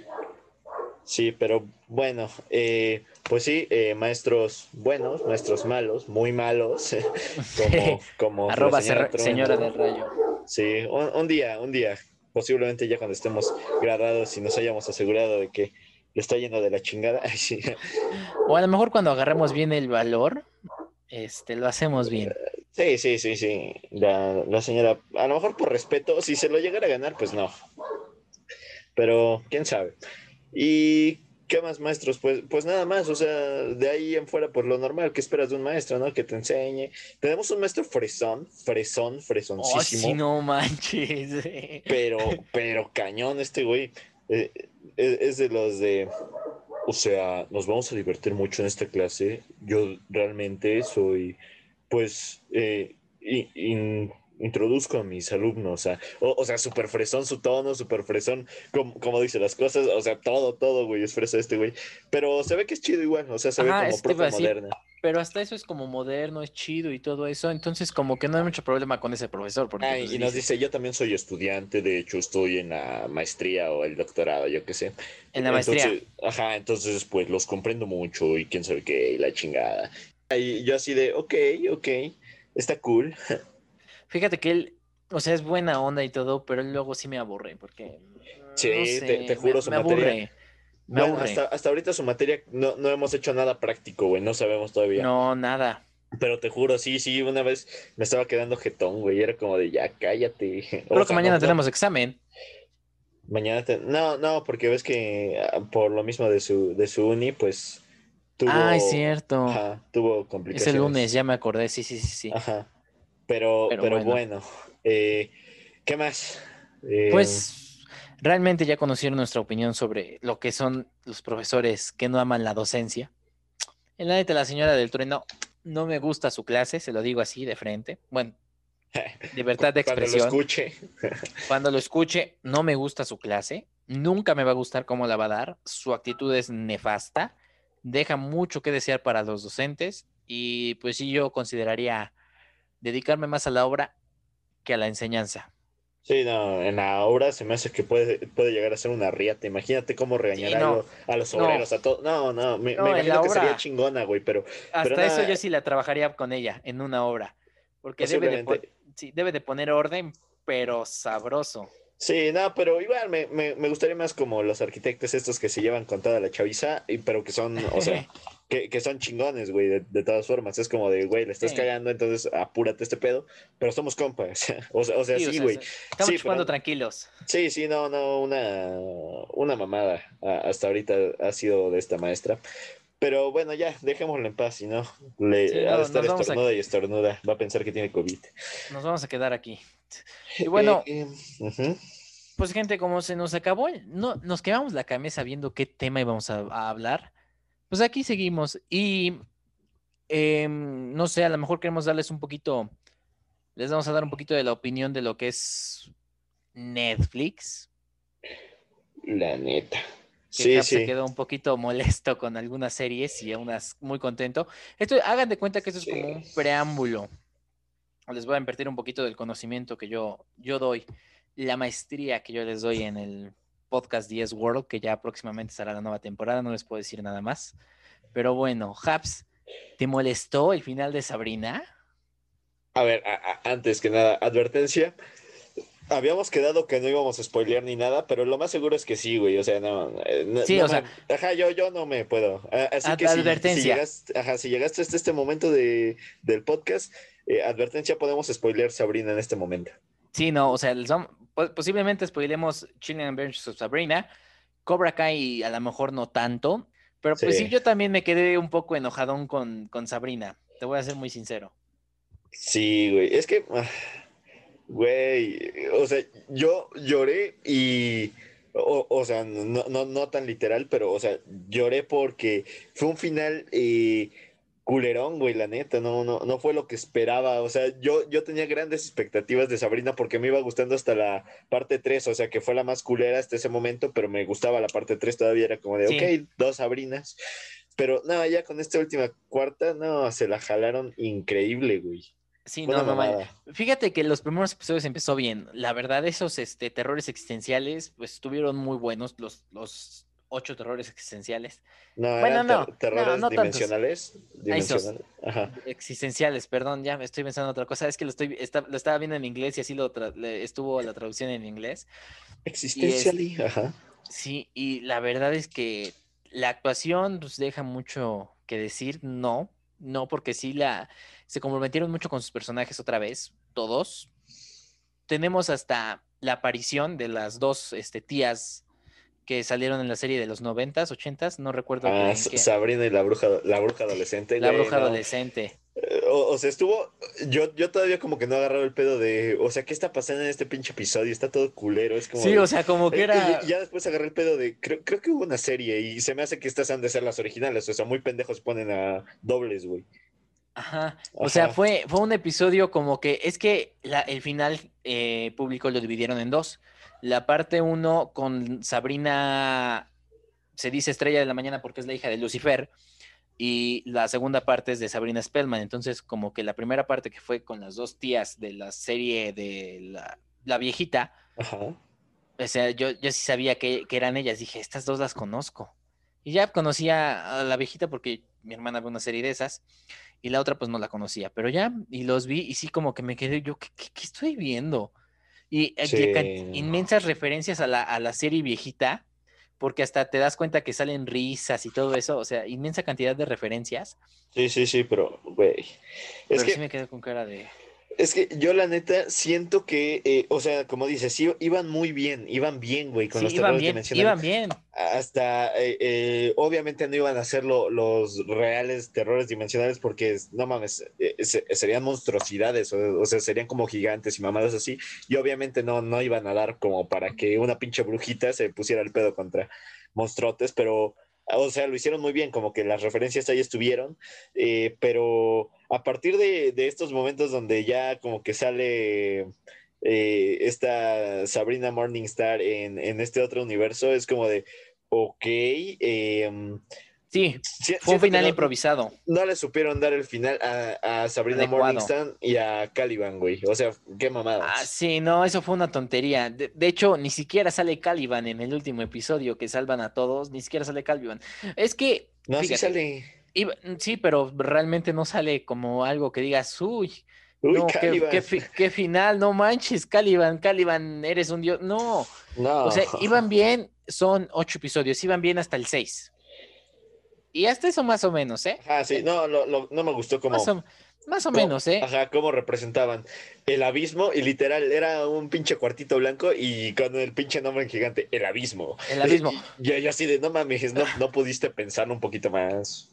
Sí, pero bueno, eh, pues sí, eh, maestros buenos, maestros malos, muy malos, (laughs) como, (laughs) como Arroba señora señora del rayo. Sí, un, un día, un día, posiblemente ya cuando estemos graduados y nos hayamos asegurado de que le está yendo de la chingada. (laughs) Ay, sí. O a lo mejor cuando agarremos bien el valor, este, lo hacemos bien. Sí, sí, sí, sí. La, la señora, a lo mejor por respeto, si se lo llegara a ganar, pues no. Pero quién sabe. Y ¿Qué más maestros? Pues, pues nada más, o sea, de ahí en fuera, pues lo normal que esperas de un maestro, ¿no? Que te enseñe. Tenemos un maestro fresón, fresón, fresoncísimo. Oh, sí, no manches. (laughs) Pero, pero cañón este güey. Eh, es, es de los de, o sea, nos vamos a divertir mucho en esta clase. Yo realmente soy, pues, eh, in- in- introduzco a mis alumnos, o sea, o, o sea, súper fresón su tono, súper fresón, como, como dice las cosas, o sea, todo, todo, güey, es fresa este güey. Pero se ve que es chido igual, o sea, se Ajá, ve como a profe moderna. Pero hasta eso es como moderno, es chido y todo eso. Entonces, como que no hay mucho problema con ese profesor. Porque, Ah, pues, y nos dice, yo también soy estudiante, de hecho estoy en la maestría o el doctorado, yo qué sé. en la maestría. Entonces, ajá, entonces pues los comprendo mucho y quién sabe qué, y la chingada. Y yo así de, ok, ok, está cool. Fíjate que él, o sea, es buena onda y todo, pero él luego sí me aburre, porque. Sí, no te- sé, te juro, me, su me materia- aburre. Me Bueno, aburre. hasta, hasta ahorita su materia no, no hemos hecho nada práctico, güey, no sabemos todavía. No, nada. Pero te juro, sí, sí, una vez me estaba quedando jetón, güey, era como de, ya, cállate. (laughs) O Creo que mañana no- no- tenemos examen. Mañana, te- no, no, porque ves que ah, por lo mismo de su, de su uni, pues tuvo... Ah, es cierto. Ajá, tuvo Es complicaciones. el lunes, ya me acordé. Sí, sí, sí, sí. Ajá. Pero, Pero pero, bueno. bueno, eh, ¿qué más? Eh, Pues realmente ya conocieron nuestra opinión sobre lo que son los profesores que no aman la docencia. En la neta, la señora del trueno no me gusta su clase, se lo digo así de frente. Bueno, (laughs) libertad de cuando lo expresión. escuche. (laughs) Cuando lo escuche, no me gusta su clase. Nunca me va a gustar cómo la va a dar. Su actitud es nefasta. Deja mucho que desear para los docentes. Y pues sí, yo consideraría dedicarme más a la obra que a la enseñanza. Sí, no, en la obra se me hace que puede, puede llegar a ser una riata. Imagínate cómo regañar Sí, a, no. lo- a los No. obreros, a todos. No, no, me, No, imagino que sería chingona, güey, pero Hasta Pero eso nada. yo sí la trabajaría con ella en una obra. Porque debe de, pon- posiblemente. sí, debe de poner orden, pero sabroso. Sí, no, pero igual me, me, me gustaría más como los arquitectos estos que se llevan con toda la chaviza, y, pero que son, o sea, (laughs) que, que son chingones, güey, de, de todas formas. Es como de, güey, le estás Sí. cagando, entonces apúrate este pedo, pero somos compas. (laughs) O sea, o sea, Sí, sí, güey. Estamos Sí, chupando pero- tranquilos. Sí, sí, no, no, una, una mamada hasta ahorita ha sido de esta maestra. Pero bueno, ya, dejémoslo en paz, si no, le Sí, ha de estar a- estornuda y estornuda, va a pensar que tiene COVID. Nos vamos a quedar aquí. Y (laughs) bueno, Eh, eh, ujú. Pues gente, como se nos acabó, no, nos quedamos la cabeza viendo qué tema íbamos a, a hablar. Pues aquí seguimos y em, no sé, a lo mejor queremos darles un poquito, les vamos a dar un poquito de la opinión de lo que es Netflix. La neta. Que Sí, Cap se quedó un poquito molesto con algunas series y unas muy contento. Esto, hagan de cuenta que esto es como un preámbulo. Les voy a invertir un poquito del conocimiento que yo, yo doy, la maestría que yo les doy en el podcast 10 World, que ya próximamente estará la nueva temporada, no les puedo decir nada más. Pero bueno, Haps, ¿te molestó el final de Sabrina? A ver, a- a- antes que nada, advertencia. Habíamos quedado que no íbamos a spoilear ni nada, pero lo más seguro es que sí, güey. O sea, no. no- Sí, no o sea- me- Ajá, yo, yo no me puedo. Así Ad- que si- si, advertencia. llegaste, ajá, si llegaste hasta este momento de, del podcast, eh, advertencia, podemos spoilear Sabrina en este momento. Sí, no, o sea, les posiblemente spoilemos Chilling Adventures of Sabrina, Cobra Kai a lo mejor no tanto, pero pues sí, Sí. yo también me quedé un poco enojadón con, con Sabrina, te voy a ser muy sincero. Sí, güey. Es que, ah, güey, o sea, yo lloré y, o, o sea, no, no, no tan literal, pero, o sea, lloré porque fue un final eh, culerón, güey, la neta, no, no, no fue lo que esperaba. O sea, yo, yo tenía grandes expectativas de Sabrina porque me iba gustando hasta la parte 3, o sea, que fue la más culera hasta ese momento, pero me gustaba la parte 3 todavía, era como de, Sí. ok, dos Sabrinas. Pero no, ya con esta última cuarta, no, se la jalaron increíble, güey. Sí, Una no, no. Fíjate que los primeros episodios empezó bien. La verdad, esos este, terrores existenciales, pues estuvieron muy buenos, los, los ocho terrores existenciales. No, Bueno, eran no, ter- terrores no, dimensionales. dimensionales. Ajá. Existenciales, perdón, ya me estoy pensando en otra cosa. Es que lo, estoy, está- lo estaba viendo en inglés y así lo estuvo la traducción en inglés. Existentially, ajá. Sí, y la verdad es que la actuación pues, deja mucho que decir, no, no, porque sí la se comprometieron mucho con sus personajes otra vez, todos. Tenemos hasta la aparición de las dos este, tías que salieron en la serie de los noventas, ochentas, no recuerdo. Ah, Sabrina y la bruja, la bruja adolescente. La güey, bruja no. adolescente. Eh, O, o sea, estuvo. Yo, yo todavía como que no agarraba el pedo de. O sea, ¿qué está pasando en este pinche episodio? Está todo culero. Es como. Sí, o sea, como que Eh, era. ya después agarré el pedo de. Creo, creo que hubo una serie y se me hace que estas han de ser las originales. O sea, muy pendejos ponen a dobles, güey. Ajá. O sea, fue, fue un episodio como que. Es que la- el final eh, público lo dividieron en dos. La parte uno con Sabrina. Se dice estrella de la mañana porque es la hija de Lucifer. Y la segunda parte es de Sabrina Spellman. Entonces, como que la primera parte que fue con las dos tías de la serie de la, la viejita. Ajá. O sea, yo, yo sí sabía que, que eran ellas. Dije, estas dos las conozco. Y ya conocía a la viejita porque mi hermana ve una serie de esas. Y la otra pues no la conocía. Pero ya, y los vi y sí como que me quedé yo, ¿qué, qué- qué estoy viendo? Y eh, Sí. inmensas referencias a la, a la serie viejita. Porque hasta te das cuenta que salen risas y todo eso. O sea, inmensa cantidad de referencias. Sí, sí, sí, pero, güey. Pero que sí me quedé con cara de... Es que yo la neta siento que, eh, o sea, como dices, sí, iban muy bien, iban bien, güey, con Sí, los iban terrores bien, dimensionales. iban bien. Hasta, eh, eh, obviamente no iban a ser lo- los reales terrores dimensionales porque, no mames, se- serían monstruosidades, o, o sea, serían como gigantes y mamadas así, y obviamente no, no iban a dar como para que una pinche brujita se pusiera el pedo contra monstruotes, pero, o sea, lo hicieron muy bien, como que las referencias ahí estuvieron, eh, pero a partir de, de estos momentos donde ya como que sale eh, esta Sabrina Morningstar en, en este otro universo, es como de, ok, eh, Sí, fue un final no- improvisado. No le supieron dar el final a, a Sabrina Adecuado. Morningstar y a Caliban, güey. O sea, qué mamadas. Ah, sí, no, eso fue una tontería. De, de hecho, ni siquiera sale Caliban en el último episodio que salvan a todos, ni siquiera sale Caliban. Es que, no, sí sale. iba- sí, pero realmente no sale como algo que digas, uy, Uy, no, qué, Caliban. qué fi- qué final, no manches, Caliban, Caliban, eres un dios. No, No. o sea, iban bien, son ocho episodios, iban bien hasta el seis. Y hasta eso más o menos, ¿eh? Ah, sí, no, lo- lo- no me gustó como. Más o, más o menos, ¿eh? Ajá, cómo representaban el abismo y literal era un pinche cuartito blanco y con el pinche nombre en gigante, el abismo. El abismo. Y yo, yo así de, no mames, no, no pudiste pensar un poquito más.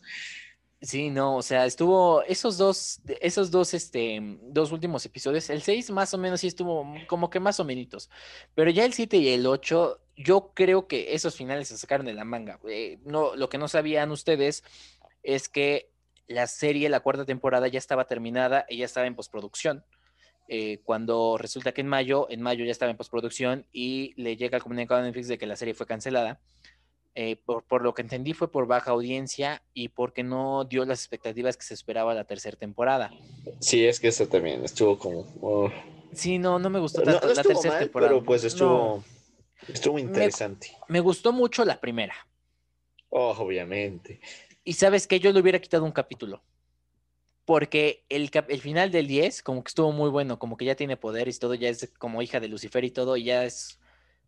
Sí, no, o sea, estuvo esos dos, esos dos, este, dos últimos episodios, el 6 más o menos sí estuvo como que más o menos, pero ya el 7 y el 8, yo creo que esos finales se sacaron de la manga. Eh, no, lo que no sabían ustedes es que la serie, la cuarta temporada ya estaba terminada y ya estaba en postproducción. Eh, cuando resulta que en mayo, en mayo ya estaba en postproducción y le llega el comunicado a Netflix de que la serie fue cancelada. Eh, por, por lo que entendí fue por baja audiencia y porque no dio las expectativas que se esperaba la tercera temporada. Sí, es que eso también estuvo como. oh. Sí, no, no me gustó No, tanto no la estuvo tercera mal, temporada. pero pues No, estuvo. Interesante. me gustó mucho la primera. Oh, obviamente. Y sabes que yo le hubiera quitado un capítulo. Porque el, cap- el final del 10 como que estuvo muy bueno, como que ya tiene poderes y todo, ya es como hija de Lucifer y todo, y ya es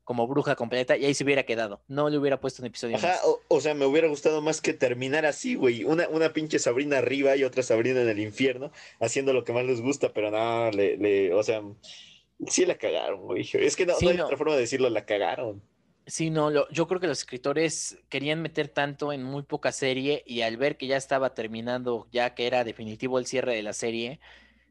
como bruja completa, y ahí se hubiera quedado. No le hubiera puesto un episodio Ajá, más. o, o sea, me hubiera gustado más que terminar así, güey. Una, una pinche Sabrina arriba y otra Sabrina en el infierno, haciendo lo que más les gusta, pero no, le, le, o sea, sí la cagaron, güey. (laughs) Es que no, Sí, no hay no. otra forma de decirlo, la cagaron. Sí, no, lo- yo creo que los escritores querían meter tanto en muy poca serie y al ver que ya estaba terminando, ya que era definitivo el cierre de la serie,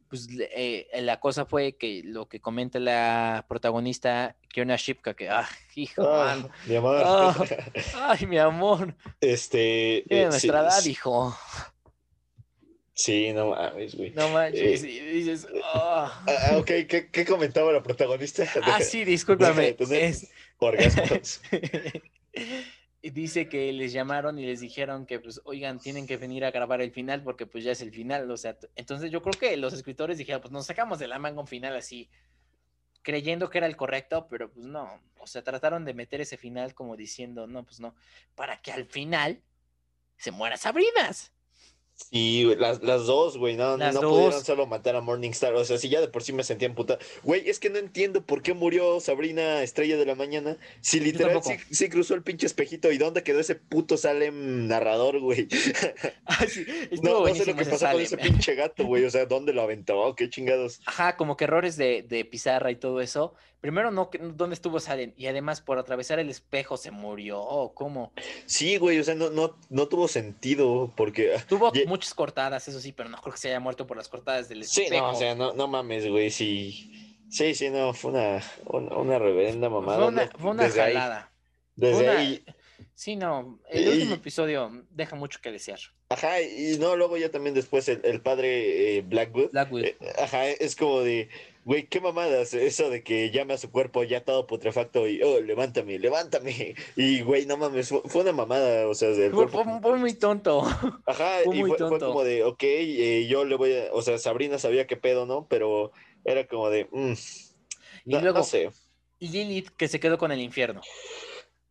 pues eh, la cosa fue que lo que comenta la protagonista, Kiona Shipka, que, ah, hijo, Ah, mi amor. Ah, (laughs) ay, mi amor, este. eh, nuestra sí, edad, hijo, Sí, no mames, güey. no manches, Eh, y dices. Ah, ah, ok, ¿qué, qué comentaba la protagonista? (laughs) Ah, (laughs) De- sí, de discúlpame, es... orgasmos. (laughs) Dice que les llamaron y les dijeron que, pues, oigan, tienen que venir a grabar el final porque, pues, ya es el final. O sea, entonces yo creo que los escritores dijeron, pues, nos sacamos de la manga un final así, creyendo que era el correcto, pero, pues, no. O sea, trataron de meter ese final como diciendo, no, pues, no, para que al final se muera Sabrinas. Sí, las, las dos, güey, no, Las no dos. pudieron solo matar a Morningstar, o sea, si ya de por sí me sentía emputada. Güey, es que no entiendo por qué murió Sabrina Estrella de la Mañana, si literal sí, sí cruzó el pinche espejito, ¿y dónde quedó ese puto Salem narrador, güey? (laughs) Ah, sí, (laughs) No, no sé lo que pasó con ese pinche gato, güey, o sea, ¿dónde lo aventó? ¿Qué chingados? Ajá, como que errores de, de pizarra y todo eso. Primero, no, ¿dónde estuvo Salem? Y además, por atravesar el espejo se murió. ¿o ¿Cómo? Sí, güey, o sea, no, no, no tuvo sentido, porque... ah, Tuvo Ye- muchas cortadas, eso sí, pero no creo que se haya muerto por las cortadas del Sí, espejo. no, o sea, no, no mames, güey, sí. Sí, sí, no, fue una, una, una reverenda mamada. fue una, fue una desde ahí, jalada. desde Fue una- ahí. Sí, no, el Y- último episodio deja mucho que desear. Ajá, y no, luego ya también después el, el padre eh, Blackwood. Blackwood. eh, ajá, es como de, güey, qué mamadas, eso de que llame a su cuerpo ya todo putrefacto y, oh, levántame, levántame. Y, güey, no mames, fue, una mamada, o sea, del Fue, cuerpo. fue- muy tonto. (laughs) Ajá, fue y fue, como de, ok, eh, yo le voy a, o sea, Sabrina sabía qué pedo, ¿no? Pero era como de, mm, Y no, no luego- sé. Y Lilith, que se quedó con el infierno.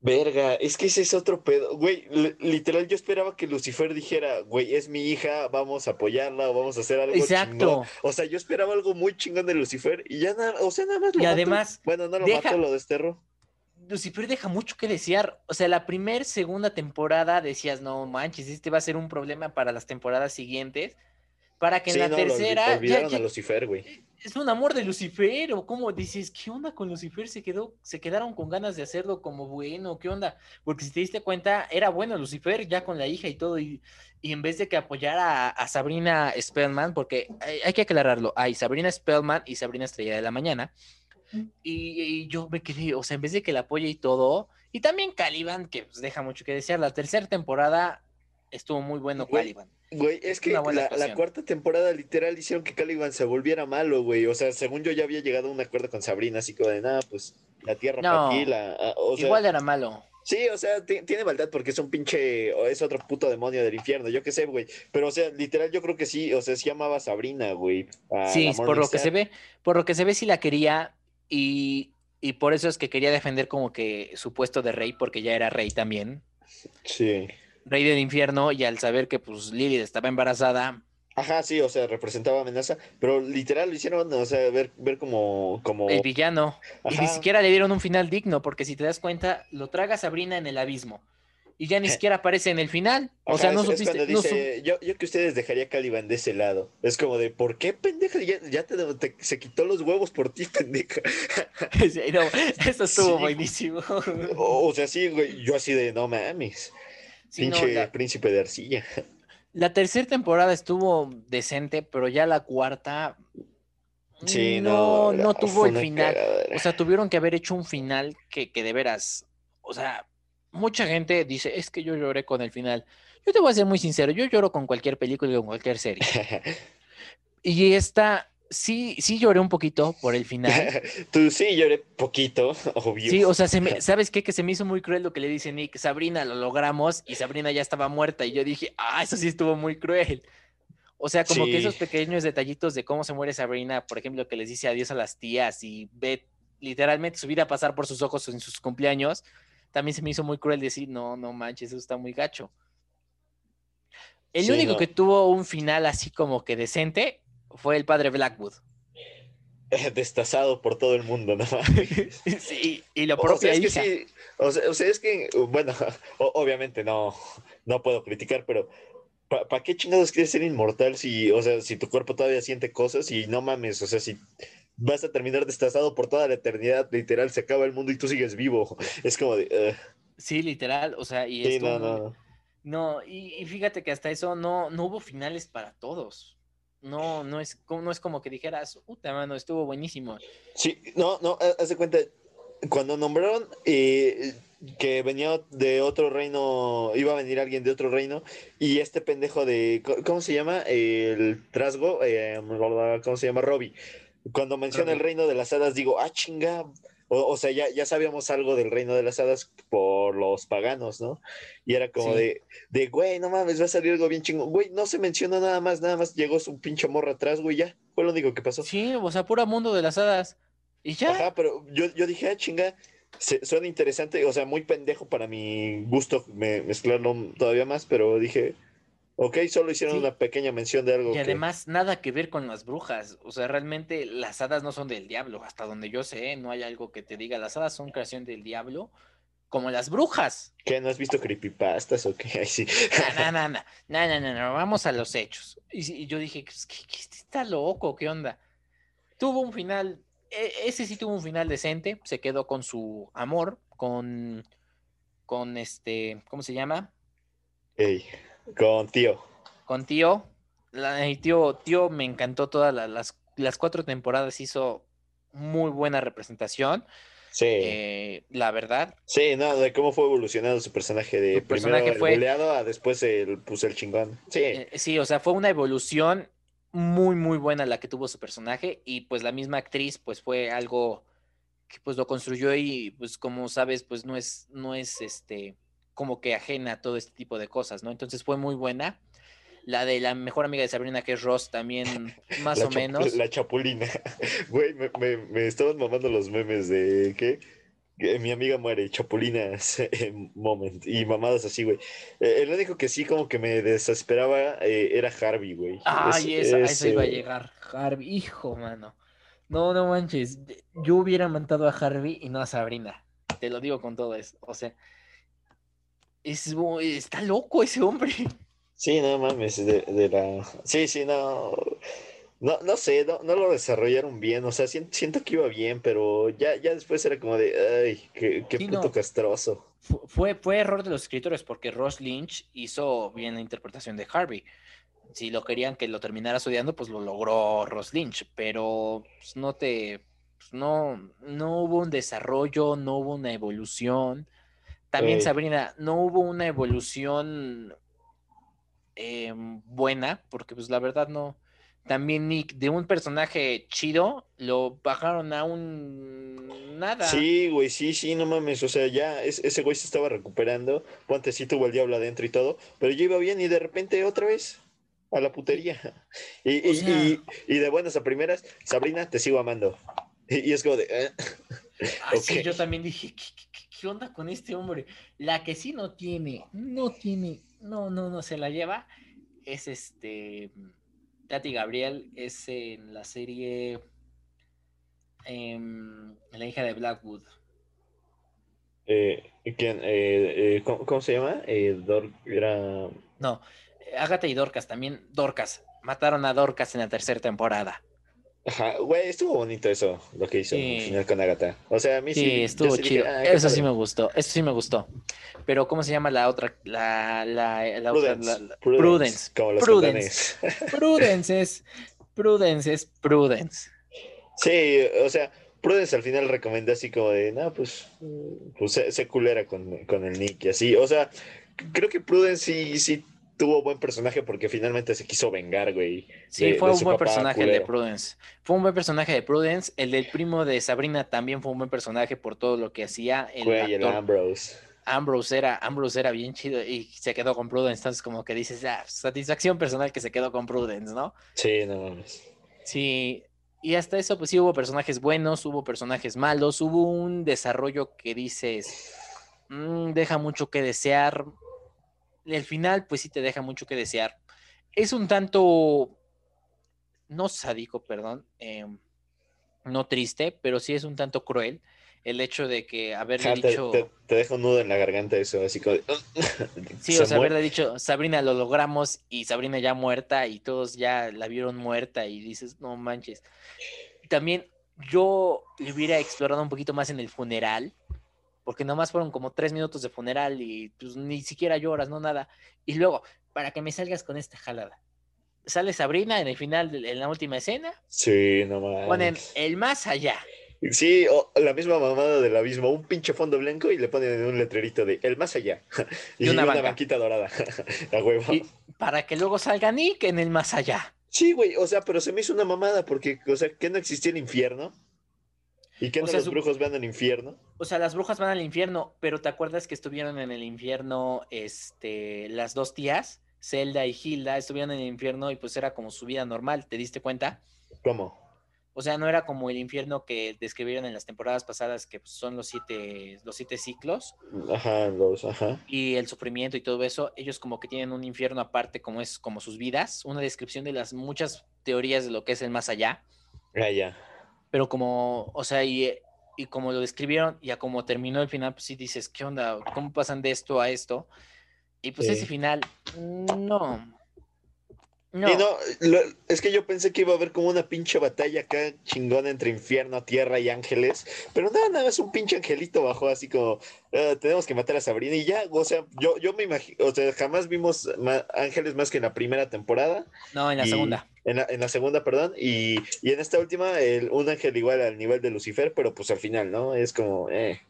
Verga, es que ese es otro pedo. Güey, li- literal, yo esperaba que Lucifer dijera, güey, es mi hija, vamos a apoyarla o vamos a hacer algo chingón. Exacto. O sea, yo esperaba algo muy chingón de Lucifer y ya nada, o sea, nada más lo Y además, Bueno, no lo deja- mató, lo desterró. Lucifer deja mucho que desear. O sea, la primer, segunda temporada decías, no manches, este va a ser un problema para las temporadas siguientes. Para que en Sí, la no, lo tercera ya- olvidaron ya- a Lucifer, güey. Es un amor de Lucifer. O como dices, ¿qué onda con Lucifer? Se quedó, se quedaron con ganas de hacerlo como bueno, ¿qué onda? Porque si te diste cuenta, era bueno Lucifer ya con la hija y todo. Y, y en vez de que apoyara a, a Sabrina Spellman, porque hay, hay que aclararlo, hay Sabrina Spellman y Sabrina Estrella de la Mañana. Y, y yo me quedé, o sea, en vez de que la apoye y todo, y también Caliban, que pues, deja mucho que desear, la tercera temporada estuvo muy bueno Caliban. Güey, es que la, cuarta temporada literal hicieron que Caliban se volviera malo, güey. O sea, según yo ya había llegado a un acuerdo con Sabrina, así como de nada, pues la tierra No, para aquí, la. O sea, Igual era malo. Sí, o sea, ti- tiene maldad porque es un pinche, o es otro puto demonio del infierno, yo qué sé, güey. Pero, o sea, literal, yo creo que sí, o sea, sí amaba a Sabrina, güey. a Sí, por lo que se ve, por lo que se ve sí la quería y, y por eso es que quería defender como que su puesto de rey, porque ya era rey también, Sí. Rey del infierno, y al saber que pues Lilith estaba embarazada, Ajá, sí, o sea, representaba amenaza, pero literal lo hicieron, o sea, ver, ver como, como, el villano, y ni siquiera le dieron un final digno, porque si te das cuenta, lo traga Sabrina en el abismo, y ya ni siquiera aparece en el final, o sea, no es- es supiste, cuando no dice, yo, yo que ustedes dejaría Caliban de ese lado. Es como de, ¿por qué, pendeja? Ya, ya te, te- se quitó los huevos por ti, (laughs) pendeja. sup- (laughs) Sí, no, eso estuvo Sí. buenísimo. O, o sea, sí, güey, yo así de, no mames, Pinche la- príncipe de arcilla. La tercera temporada estuvo decente, pero ya la cuarta Sí, no, no, no la- tuvo el final. cagadera. O sea, tuvieron que haber hecho un final que, que de veras, o sea, mucha gente dice, es que yo lloré con el final. Yo te voy a ser muy sincero, yo lloro con cualquier película y con cualquier serie. (laughs) Y esta, sí, sí lloré un poquito por el final. (laughs) Tú sí lloré poquito, obvio. Sí, o sea, se me- (laughs) ¿sabes qué? Que se me hizo muy cruel lo que le dice Nick, Sabrina, lo logramos y Sabrina ya estaba muerta y yo dije, ah, eso sí estuvo muy cruel. O sea, como que esos Sí. pequeños detallitos de cómo se muere Sabrina, por ejemplo, que les dice adiós a las tías y ve literalmente su vida pasar por sus ojos en sus cumpleaños, también se me hizo muy cruel decir, no, no manches, eso está muy gacho. El Sí, único no. que tuvo un final así como que decente fue el padre Blackwood. (laughs) Destazado por todo el mundo, ¿no? (laughs) sí, y la O sea, es que sí, o sea, o sea, es que, bueno, (laughs) obviamente no, no puedo criticar, pero ¿para qué chingados quieres ser inmortal si, o sea, si tu cuerpo todavía siente cosas y no mames, o sea, si vas a terminar destazado por toda la eternidad, literal, se acaba el mundo y tú sigues vivo. Es como de, ugh. Sí, literal, o sea, y sí, estuvo no, no. No, y, y fíjate que hasta eso no, no hubo finales para todos. No, no es, como- no es como que dijeras, puta mano, estuvo buenísimo. Sí, no, no, ha- haz de cuenta, cuando nombraron eh, que venía de otro reino, iba a venir alguien de otro reino, y este pendejo de, ¿cómo se llama? El trasgo, eh, ¿cómo se llama? Robbie. Cuando menciona el reino de las hadas, digo, ah, chinga. O, o sea, ya, ya sabíamos algo del reino de las hadas por los paganos, ¿no? Y era como Sí. de, de, güey, no mames, va a salir algo bien chingón. Güey, no se mencionó nada más, nada más llegó su pinche morra atrás, güey, ya. Fue lo único que pasó. Sí, o sea, pura mundo de las hadas. Y ya. Ajá, pero yo, yo dije, ah, chinga, se- suena interesante, o sea, muy pendejo para mi gusto me- mezclarlo todavía más, pero dije, Ok, solo hicieron Sí. una pequeña mención de algo Y que... además, nada que ver con las brujas. O sea, realmente las hadas no son del diablo. Hasta donde yo sé, no hay algo que te diga. Las hadas son creación del diablo, como las brujas. ¿Qué? ¿No has visto creepypastas o qué? (laughs) Ay, sí. No, no, no, no, no, no, vamos a los hechos. Y yo dije, "Pues, ¿qué, qué, este está loco? ¿Qué onda? Tuvo un final, e- ese sí tuvo un final decente. Se quedó con su amor, con, con este, ¿cómo se llama? Ey, con tío. con tío. La, y tío, tío me encantó todas la- las, las cuatro temporadas, hizo muy buena representación. Sí. eh, la verdad, Sí, no, de cómo fue evolucionando su personaje de Su personaje primero el fue- a después el, pues, el chingón. Sí. eh, sí, o sea, fue una evolución muy, muy buena la que tuvo su personaje y pues la misma actriz pues fue algo que pues lo construyó y pues como sabes pues no es, no es este como que ajena a todo este tipo de cosas, ¿no? Entonces fue muy buena. La de la mejor amiga de Sabrina, que es Ross, también (laughs) más la o menos. La chapulina. (laughs) Güey, me, me, me estaban mamando los memes de ¿qué? Que mi amiga muere, chapulinas (laughs) eh, moment. Y mamadas así, güey. Eh, el único que sí como que me desesperaba eh, era Harvey, güey. Ay, Es- esa, a es, eso iba a eh, llegar. Harvey, hijo, mano. No, no manches. Yo hubiera matado a Harvey y no a Sabrina. Te lo digo con todo eso. O sea, es, está loco ese hombre. (laughs) Sí, no mames, de, de la... Sí, sí, no... No, no sé, no, no lo desarrollaron bien, o sea, sien- siento que iba bien, pero ya, ya después era como de, ay, qué, qué Sí, puto no. castroso. Fu- Fue, fue error de los escritores porque Ross Lynch hizo bien la interpretación de Harvey. Si lo querían que lo terminaras odiando, pues lo logró Ross Lynch, pero pues, no te, pues, no, no hubo un desarrollo, no hubo una evolución. También Ey. Sabrina, no hubo una evolución eh, buena, porque pues la verdad no. También Nick, de un personaje chido, lo bajaron a un nada. Sí, güey, sí, sí, no mames, o sea, ya es- ese güey se estaba recuperando, Ponte sí tuvo el diablo adentro y todo, pero ya iba bien y de repente otra vez a la putería. (laughs) Y, O y, sea- y- y de buenas a primeras, Sabrina, te sigo amando. (laughs) Y, es como de, eh, Ay, (laughs) sí, Ok. yo también dije, ¿qué, qué- onda con este hombre? La que sí no tiene, no tiene, no, no, no se la lleva, es este, Tati Gabriel, es en la serie em, La hija de Blackwood. eh, ¿quién, eh, eh, ¿cómo, cómo se llama? Dor- era... No, Agatha y Dorcas, también Dorcas, mataron a Dorcas en la tercera temporada. Ajá, güey, estuvo bonito eso, lo que hizo Sí. al final con Agatha. O sea, a mí sí, Sí, estuvo dije, chido. "Ah, eso sí padre". me gustó, eso sí me gustó. Pero ¿cómo se llama la otra? La, la, la otra, Prudence, la- Prudence, Prudence. Como los Prudence. (laughs) Prudence es, Prudence es Prudence. Sí, o sea, Prudence al final recomendó así como de, no, pues, pues se, se culera con, con el Nick y así. O sea, creo que Prudence sí, sí tuvo buen personaje porque finalmente se quiso vengar, güey. Sí, de- fue de un buen personaje el de. Prudence. Fue un buen personaje de Prudence. El del primo de Sabrina también fue un buen personaje por todo lo que hacía. El Güey, el actor Ambrose. Ambrose era, Ambrose era bien chido y se quedó con Prudence. Entonces, como que dices, ah, satisfacción personal que se quedó con Prudence, ¿no? Sí, no mames. Sí, y hasta eso, pues sí hubo personajes buenos, hubo personajes malos, hubo un desarrollo que dices, "Mm, deja mucho que desear. El final, pues sí te deja mucho que desear. Es un tanto, no sádico, perdón, em, no triste, pero sí es un tanto cruel el hecho de que haberle dicho... te- te deja un nudo en la garganta eso, así como (laughs) Sí, se o sea, muere. haberle dicho, Sabrina, lo logramos y Sabrina ya muerta y todos ya la vieron muerta y dices, no manches. También yo le hubiera explorado un poquito más en el funeral, porque nomás fueron como tres minutos de funeral y pues ni siquiera lloras, no nada. Y luego, para que me salgas con esta jalada. Sale Sabrina en el final, en la última escena, Sí, no mames. ponen el más allá. Sí, o la misma mamada del abismo, un pinche fondo blanco y le ponen un letrerito de el más allá. (laughs) y, Y una banquita dorada. (laughs) A huevo. Y para que luego salga Nick en el más allá. Sí, güey, o sea, pero se me hizo una mamada porque, o sea, que no existía el infierno. ¿Y no sea, los su- brujos van al infierno? O sea, las brujas van al infierno, pero ¿te acuerdas que estuvieron en el infierno, este, las dos tías, Zelda y Hilda, estuvieron en el infierno y pues era como su vida normal, ¿te diste cuenta? ¿Cómo? O sea, no era como el infierno que describieron en las temporadas pasadas, que pues, son los siete, los siete ciclos. Ajá, los, ajá. Y el sufrimiento y todo eso. Ellos como que tienen un infierno aparte, como es como sus vidas. Una descripción de las muchas teorías de lo que es el más allá. Ah, ya. Pero como, o sea, y, y como lo describieron y a como terminó el final, pues sí dices, ¿qué onda? ¿Cómo pasan de esto a esto? Y pues ese final, no. No. Y no, lo- es que yo pensé que iba a haber como una pinche batalla acá chingona entre infierno, tierra y ángeles, pero nada, nada más un pinche angelito bajó así como, "Ah, tenemos que matar a Sabrina y ya, o sea, yo, yo me imagino, o sea, jamás vimos ángeles más que en la primera temporada, No, en la y- segunda. en la, en la segunda, perdón, y, y en esta última, el, un ángel igual al nivel de Lucifer, pero pues al final, ¿no? Es como, eh,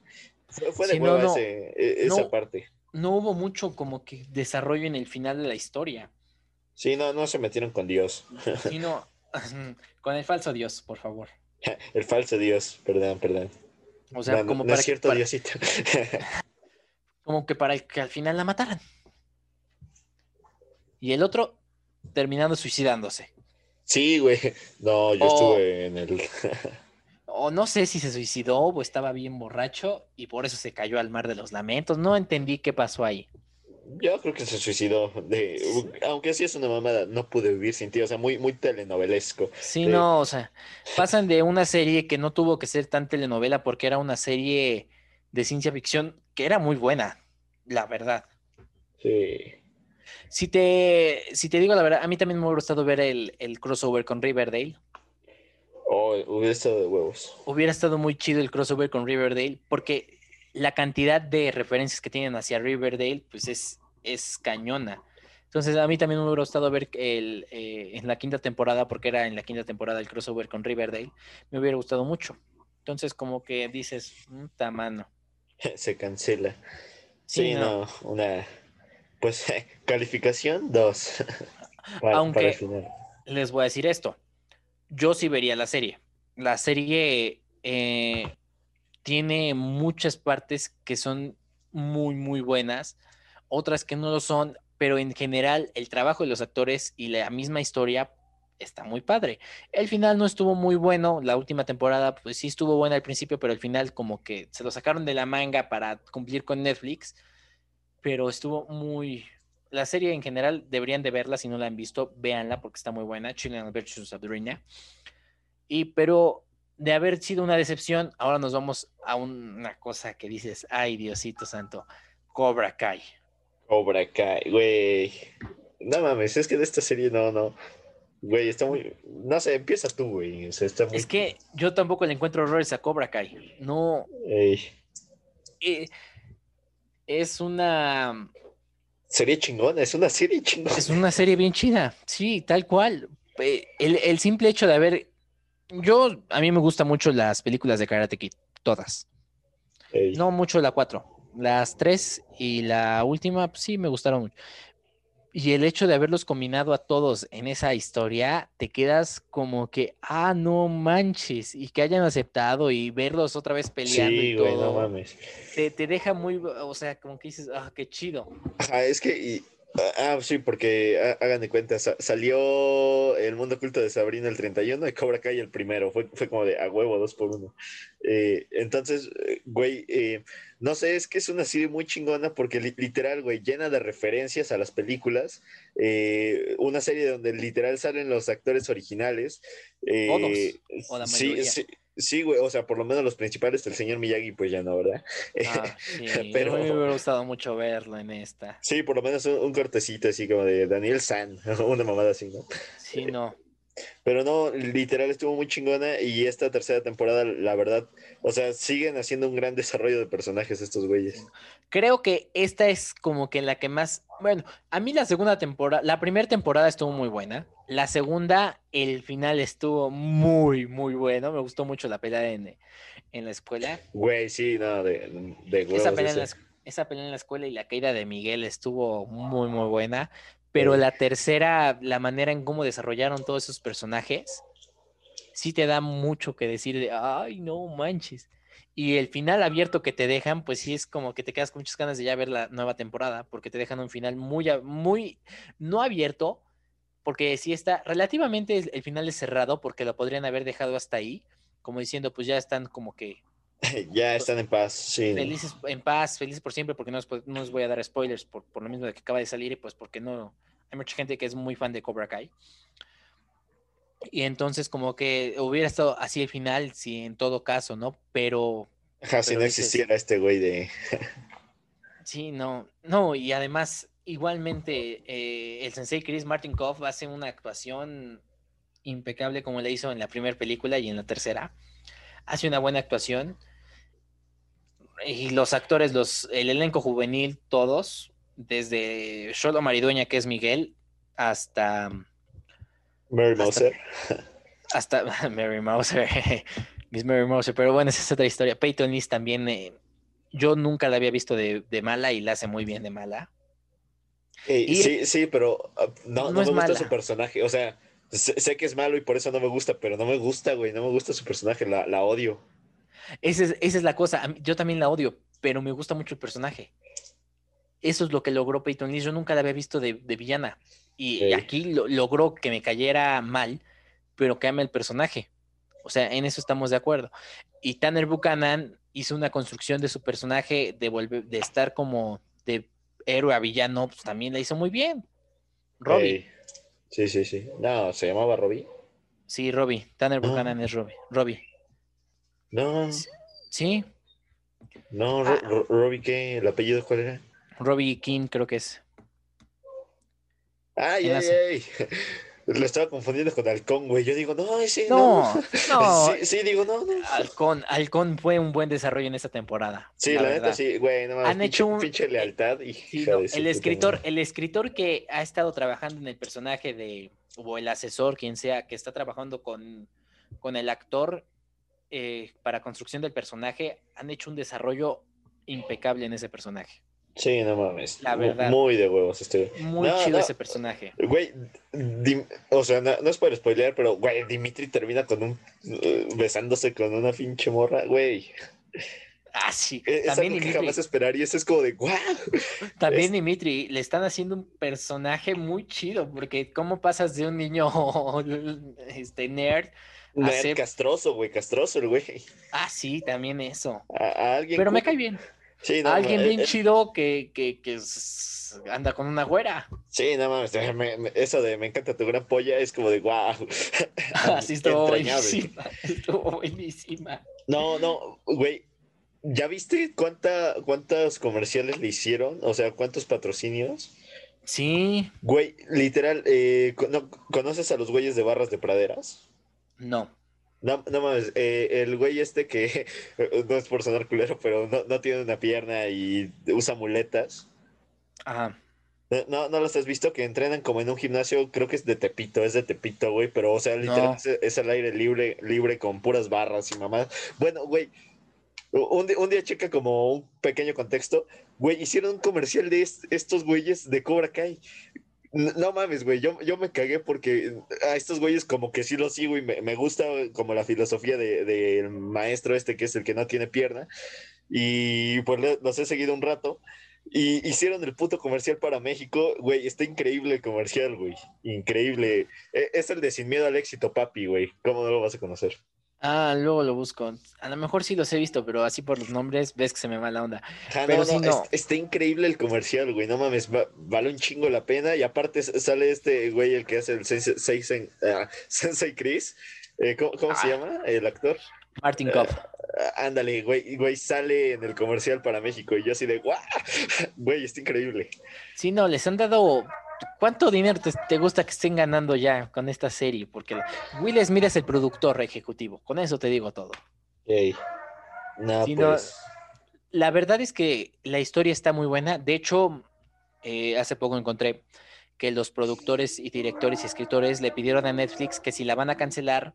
fue, fue de Sí, no, hueva no, ese- e- esa parte. No hubo mucho como que desarrollo en el final de la historia. Sí, no, no se metieron con Dios, (laughs) Sino (laughs) con el falso Dios, por favor. el falso Dios, perdón, perdón. O sea, No, no, como, no para es que, cierto, para- Diosito. (laughs) como que para que al final la mataran. Y el otro terminando suicidándose. Sí, güey. No, yo Oh. estuve en el. O no sé si se suicidó o estaba bien borracho y por eso se cayó al mar de los lamentos. No entendí qué pasó ahí. Yo creo que se suicidó. De... Aunque sí es una mamada, no pude vivir sin ti. O sea, muy, muy telenovelesco. Sí, no, o sea, pasan de una serie que no tuvo que ser tan telenovela porque era una serie de ciencia ficción que era muy buena, la verdad. Sí. Si te, si te digo la verdad, a mí también me hubiera gustado ver el, el crossover con Riverdale. Oh, hubiera estado de huevos. Hubiera estado muy chido el crossover con Riverdale porque la cantidad de referencias que tienen hacia Riverdale, pues es, es cañona. Entonces a mí también me hubiera gustado ver el, eh, en la quinta temporada, porque era en la quinta temporada el crossover con Riverdale, me hubiera gustado mucho. Entonces como que dices, puta mano. (laughs) Se cancela. Sí, Sí, no. no. Una. Pues, (laughs) calificación 2. (laughs) para, Aunque- para les voy a decir esto. Yo sí vería la serie. La serie eh, tiene muchas partes que son muy, muy buenas, otras que no lo son, pero en general el trabajo de los actores y la misma historia está muy padre. El final no estuvo muy bueno, la última temporada pues sí estuvo buena al principio, pero al final como que se lo sacaron de la manga para cumplir con Netflix, pero estuvo muy, la serie en general deberían de verla si no la han visto, véanla porque está muy buena, Chilean vs. Sabrina. Y pero de haber sido una decepción, ahora nos vamos a una cosa que dices, ay Diosito santo, Cobra Kai. Cobra Kai, güey. No mames, es que de esta serie no, no. Güey, está muy. No sé, empieza tú, güey. O sea, está muy. Es que yo tampoco le encuentro errores a Cobra Kai. No, eh, es una serie chingona, es una serie chingona. es una serie bien chida, sí, tal cual. Eh, El, el simple hecho de haber, yo a mí me gustan mucho las películas de Karate Kid, todas. Ey. No mucho la 4. Las 3 y la última, pues, sí, me gustaron mucho. Y el hecho de haberlos combinado a todos en esa historia, te quedas como que, ah, no manches, y que hayan aceptado y verlos otra vez peleando Sí, y güey, no todo, mames. te, te deja muy, o sea, como que dices, ah, qué chido. Ajá, es que. y- ah, sí, porque ha- hagan de cuenta, sa- salió El Mundo Oculto de Sabrina el 31 y Cobra Kai el primero. Fue, fue como de a huevo, dos por uno. Eh, entonces, eh, güey, eh, no sé, es que es una serie muy chingona porque li- literal, güey, llena de referencias a las películas. eh, una serie donde literal salen los actores originales. eh, o la mayoría. sí, sí, güey, o sea, por lo menos los principales, el señor Miyagi, pues ya no, ¿verdad? Ah, (laughs) sí, Pero- a mí me hubiera gustado mucho verlo en esta. Sí, por lo menos un, un cortecito así como de Daniel San, (laughs) una mamada así, ¿no? Sí, no. Pero no, literal estuvo muy chingona y esta tercera temporada, la verdad, o sea, siguen haciendo un gran desarrollo de personajes estos güeyes. Creo que esta es como que la que más, bueno, a mí la segunda temporada, la primera temporada estuvo muy buena, la segunda, el final estuvo muy, muy bueno, me gustó mucho la pelea en, en la escuela, Güey, sí, no, de, de esa huevos pelea en, la, ese. es- esa pelea en la escuela y la caída de Miguel estuvo muy, muy buena, pero la tercera, la manera en cómo desarrollaron todos esos personajes, sí te da mucho que decir de, ay, no manches. Y el final abierto que te dejan, pues sí es como que te quedas con muchas ganas de ya ver la nueva temporada, porque te dejan un final muy, muy, no abierto, porque sí está relativamente el, el final es cerrado porque lo podrían haber dejado hasta ahí, como diciendo, pues ya están como que (laughs) ya están en paz, sí. felices en paz, felices por siempre, porque no os, pu- no os voy a dar spoilers por, por lo mismo de que acaba de salir y pues porque no, hay mucha gente que es muy fan de Cobra Kai. Y entonces como que hubiera estado así el final, sí, en todo caso, ¿no? Pero Ajá, si no dices- existiera este güey de. (laughs) sí, no, no, y además igualmente eh, el sensei Chris Martin Koff hace una actuación impecable como le hizo en la primera película y en la tercera. Hace una buena actuación. Y los actores, los, el elenco juvenil, todos, desde Sholo Maridueña, que es Miguel, hasta, Mary Hasta- Mouser. (laughs) hasta (laughs) Mary Mouser, (laughs) Miss Mary Mouser, pero bueno, esa es otra historia. Peyton List también, eh, yo nunca la había visto de, de mala y la hace muy bien de mala. Y- sí, sí, pero ah, no, No me gusta mala. su personaje. O sea, sé, sé que es malo y por eso no me gusta, pero no me gusta, güey. No me gusta su personaje, la, la odio. Esa es, esa es la cosa. Yo también la odio, pero me gusta mucho el personaje. Eso es lo que logró Peyton List. Yo nunca la había visto de, de villana. Y aquí lo- logró que me cayera mal, pero que ame el personaje. O sea, en eso estamos de acuerdo. Y Tanner Buchanan hizo una construcción de su personaje de, volver, de estar como de héroe a villano, pues también la hizo muy bien. Robbie. Sí, sí, sí. No, se llamaba Robbie. Sí, Robbie. Tanner Ah. Buchanan es Robbie. Robbie. No, Sí, no, Ah. Ro- Ro- Robbie, ¿qué? ¿El apellido cuál era? Robbie King creo que es. Ay, la ay, ay. Lo estaba confundiendo con Halcón, güey. Yo digo, no, ese No, no. no. (laughs) Sí, sí, digo, no, no. Halcón, Halcón fue un buen desarrollo en esta temporada. Sí, la, neta, verdad. sí, güey. No Han pinche, hecho un- pinche lealtad. Y Sí, no, el escritor, el escritor que ha estado trabajando en el personaje de, o el asesor, quien sea, que está trabajando con, con el actor eh, para construcción del personaje, han hecho un desarrollo impecable en ese personaje. Sí, no mames. La verdad. Muy de huevos este. Muy No, chido no. ese personaje. Güey, o sea, no, no es por spoilear, pero, güey, Dimitri termina con un. eh, besándose con una pinche morra, güey. Ah, sí. Es, es También algo que jamás esperaría. Eso es como de, guau. también es- Dimitri, le están haciendo un personaje muy chido, porque cómo pasas de un niño (laughs) este, nerd Nerd ser- Castroso, güey, castroso el güey. Ah, sí, también eso. A, a alguien. Pero me cae bien. Sí, no, Alguien ma- bien eh, chido que, que, que anda con una güera. Sí, no mames. me- me- eso de me encanta tu gran polla es como de, guau. (laughs) Así estuvo buenísima. Estuvo buenísima. No, no, güey. ¿Ya viste cuánta, cuántos comerciales le hicieron? O sea, cuántos patrocinios. Sí, Güey, literal, eh, co- no- ¿conoces a los güeyes de barras de praderas? No. No, no mames, eh, el güey este que (laughs) no es por sonar culero, pero no, no tiene una pierna y usa muletas. Ajá. No, no, los has visto que entrenan como en un gimnasio, creo que es de Tepito, es de Tepito, güey, pero o sea, literal No. es, al aire libre, libre con puras barras y mamás. Bueno, güey, un, día checa como un pequeño contexto, güey, hicieron un comercial de est- estos güeyes de Cobra Kai. No mames, güey, yo, yo me cagué porque a estos güeyes como que sí los sigo y me, me gusta como la filosofía de- del maestro este que es el que no tiene pierna. Y pues los he seguido un rato. Y hicieron el puto comercial para México, güey, está increíble el comercial, güey, increíble. E- Es el de Sin Miedo al Éxito, papi, güey, ¿cómo no lo vas a conocer? Ah, luego lo busco. A lo mejor sí los he visto, pero así por los nombres ves que se me va la onda. Ah, Pero no, sí, no, no. es- está increíble el comercial, güey. No mames, va- vale un chingo la pena. Y aparte sale este güey, el que hace el Sensei, Sensei- ah, (laughs) Sensei Chris. Eh, ¿Cómo, cómo se Ah. llama? El actor. Martin Eh, Kopp. Ah, Ándale, güey, güey, sale en el comercial para México. Y yo así de, ¡guau! (laughs) Güey, está increíble. Sí, no, les han dado. ¿Cuánto dinero te, te gusta que estén ganando ya con esta serie? Porque Will Smith es el productor ejecutivo. Con eso te digo todo. Ey. No, Sí, no, pues. La verdad es que la historia está muy buena. De hecho, eh, hace poco encontré que los productores y directores y escritores le pidieron a Netflix que si la van a cancelar,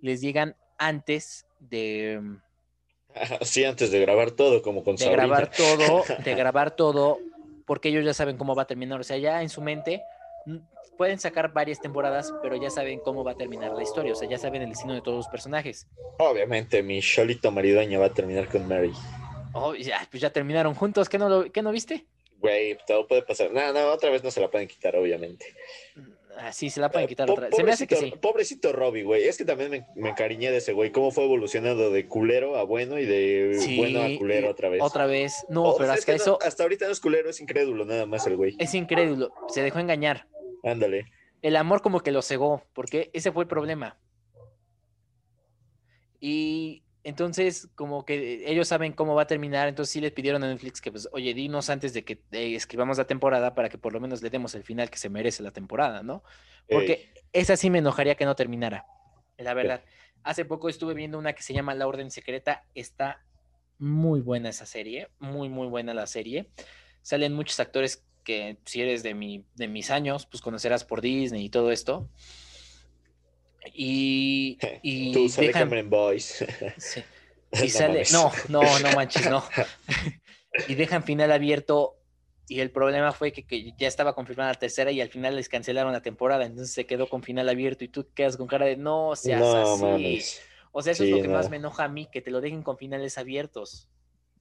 les digan antes de, (laughs) Sí, antes de grabar todo, como con de Sabrina. grabar todo, (laughs) de grabar todo, porque ellos ya saben cómo va a terminar. O sea, ya en su mente mm, pueden sacar varias temporadas, pero ya saben cómo va a terminar la historia. O sea, ya saben el destino de todos los personajes. Obviamente, mi Cholito maridueña va a terminar con Mary. Oh, ya, pues ya terminaron juntos. ¿Qué no, lo, ¿qué no viste? Güey, todo puede pasar. No, no, otra vez no se la pueden quitar, obviamente. Ah, sí, se la pueden Eh, quitar otra vez. Se me hace que sí. pobrecito- Robbie, güey. Es que también me, me encariñé de ese güey. Cómo fue evolucionando de culero a bueno y de Sí, bueno a culero otra vez. Otra vez. No, pero es hasta no- eso hasta ahorita no es culero, es incrédulo nada más el güey. es incrédulo. Se dejó engañar. Ándale. El amor como que lo cegó, porque ese fue el problema. Y entonces, como que ellos saben cómo va a terminar, entonces sí les pidieron a Netflix que, pues, oye, dinos antes de que eh, escribamos la temporada para que por lo menos le demos el final que se merece la temporada, ¿no? Porque esa sí me enojaría que no terminara, la verdad. Hace poco estuve viendo una que se llama La Orden Secreta, está muy buena esa serie, muy, muy buena la serie. Salen muchos actores que si eres de, mi, de mis años, pues conocerás por Disney y todo esto. Y, (laughs) y Tú sale dejan- Cameron Boys. (laughs) sí. (laughs) No Y sale, mames. no, no, no manches, no. y dejan final abierto. Y el problema fue que, que ya estaba confirmada la tercera y al final les cancelaron la temporada. Entonces se quedó con final abierto y tú quedas con cara de no seas no así. mames. O sea, eso es lo que más me enoja a mí, que te lo dejen con finales abiertos.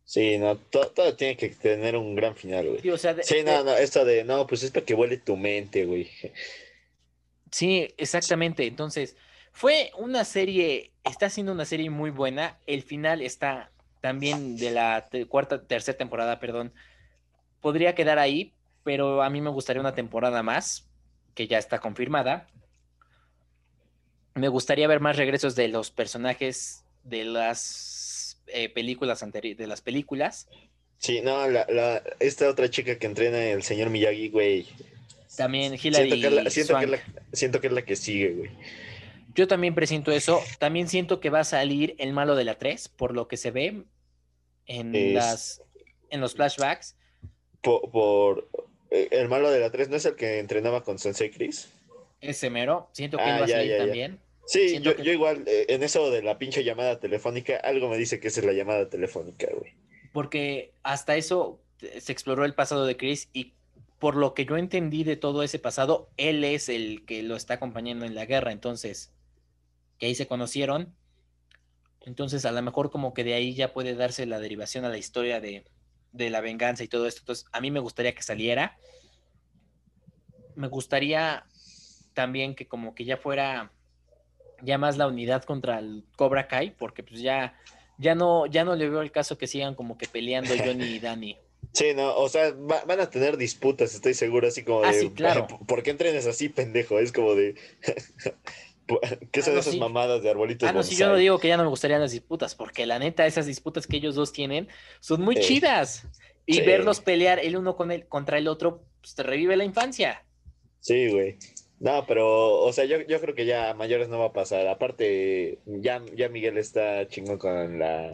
Sí, no, to- todo, tiene que tener un gran final, güey. Sí, o sea, de- Sí, de- no, no, esto de, no, pues es para que vuele tu mente, güey. Sí, exactamente. Entonces, fue una serie, está siendo una serie muy buena. El final está también de la cuarta, tercera temporada, perdón. Podría quedar ahí, pero a mí me gustaría una temporada más, que ya está confirmada. Me gustaría ver más regresos de los personajes de las eh, películas anteriores, de las películas. Sí, no, la, la, esta otra chica que entrena el señor Miyagi, güey. También Hilary Siento que, la, siento, que es Swank. la, siento que es la que sigue, güey. Yo también presiento eso. También siento que va a salir el malo de la 3, por lo que se ve en, Es- las, en los flashbacks. Por, por eh, el malo de la 3, ¿no es el que entrenaba con Sensei Chris? Ese mero. Siento que Ah, él va a salir ya, ya. también. Sí, yo, que- yo igual, eh, en eso de la pinche llamada telefónica, algo me dice que esa es la llamada telefónica, güey. Porque hasta eso eh, se exploró el pasado de Chris y por lo que yo entendí de todo ese pasado, él es el que lo está acompañando en la guerra. Entonces, que ahí se conocieron. Entonces, a lo mejor como que de ahí ya puede darse la derivación a la historia de, de la venganza y todo esto. Entonces, a mí me gustaría que saliera. Me gustaría también que como que ya fuera ya más la unidad contra el Cobra Kai, porque pues ya, ya no, ya no le veo el caso que sigan como que peleando Johnny y Danny. Sí, no, o sea, va- van a tener disputas, estoy seguro, así como de, Ah, sí, claro. (laughs) ¿por qué entrenes así, pendejo? Es como de, (laughs) ¿qué Ah, son no, esas sí. mamadas de arbolitos Ah, no, si yo no digo que ya no me gustarían las disputas, porque la neta, esas disputas que ellos dos tienen son muy Sí. chidas. Y Sí. verlos pelear el uno con el, contra el otro, pues te revive la infancia. Sí, güey. No, pero, o sea, yo, yo creo que ya a mayores no va a pasar. Aparte, ya, ya Miguel está chingón con la,